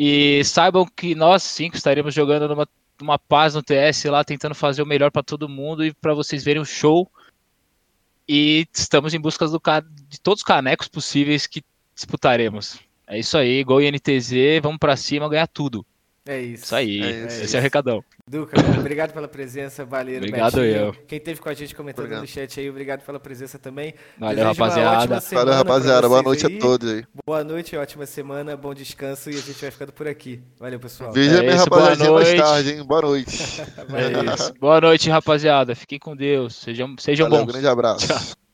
S4: E saibam que nós cinco estaremos jogando numa, numa paz no TS lá, tentando fazer o melhor para todo mundo e para vocês verem o show. E estamos em busca do, de todos os canecos possíveis que disputaremos. É isso aí, Gol NTZ, vamos para cima ganhar tudo.
S1: É isso.
S4: Isso aí, é esse isso. é o recadão.
S1: Duca, obrigado pela presença, Valeiro.
S4: Obrigado Betinho. eu.
S1: Quem teve com a gente comentando obrigado. no chat aí, obrigado pela presença também.
S4: Valeu, rapaziada.
S3: Valeu, rapaziada. Boa noite aí. a todos aí.
S1: Boa noite, ótima semana, bom descanso e a gente vai ficando por aqui. Valeu, pessoal.
S3: Veja é minha rapaziada mais tarde, hein? Boa noite.
S4: é *laughs* boa noite, rapaziada. Fiquem com Deus. Sejam, sejam
S3: Valeu,
S4: bons.
S3: Um grande abraço. Tchau.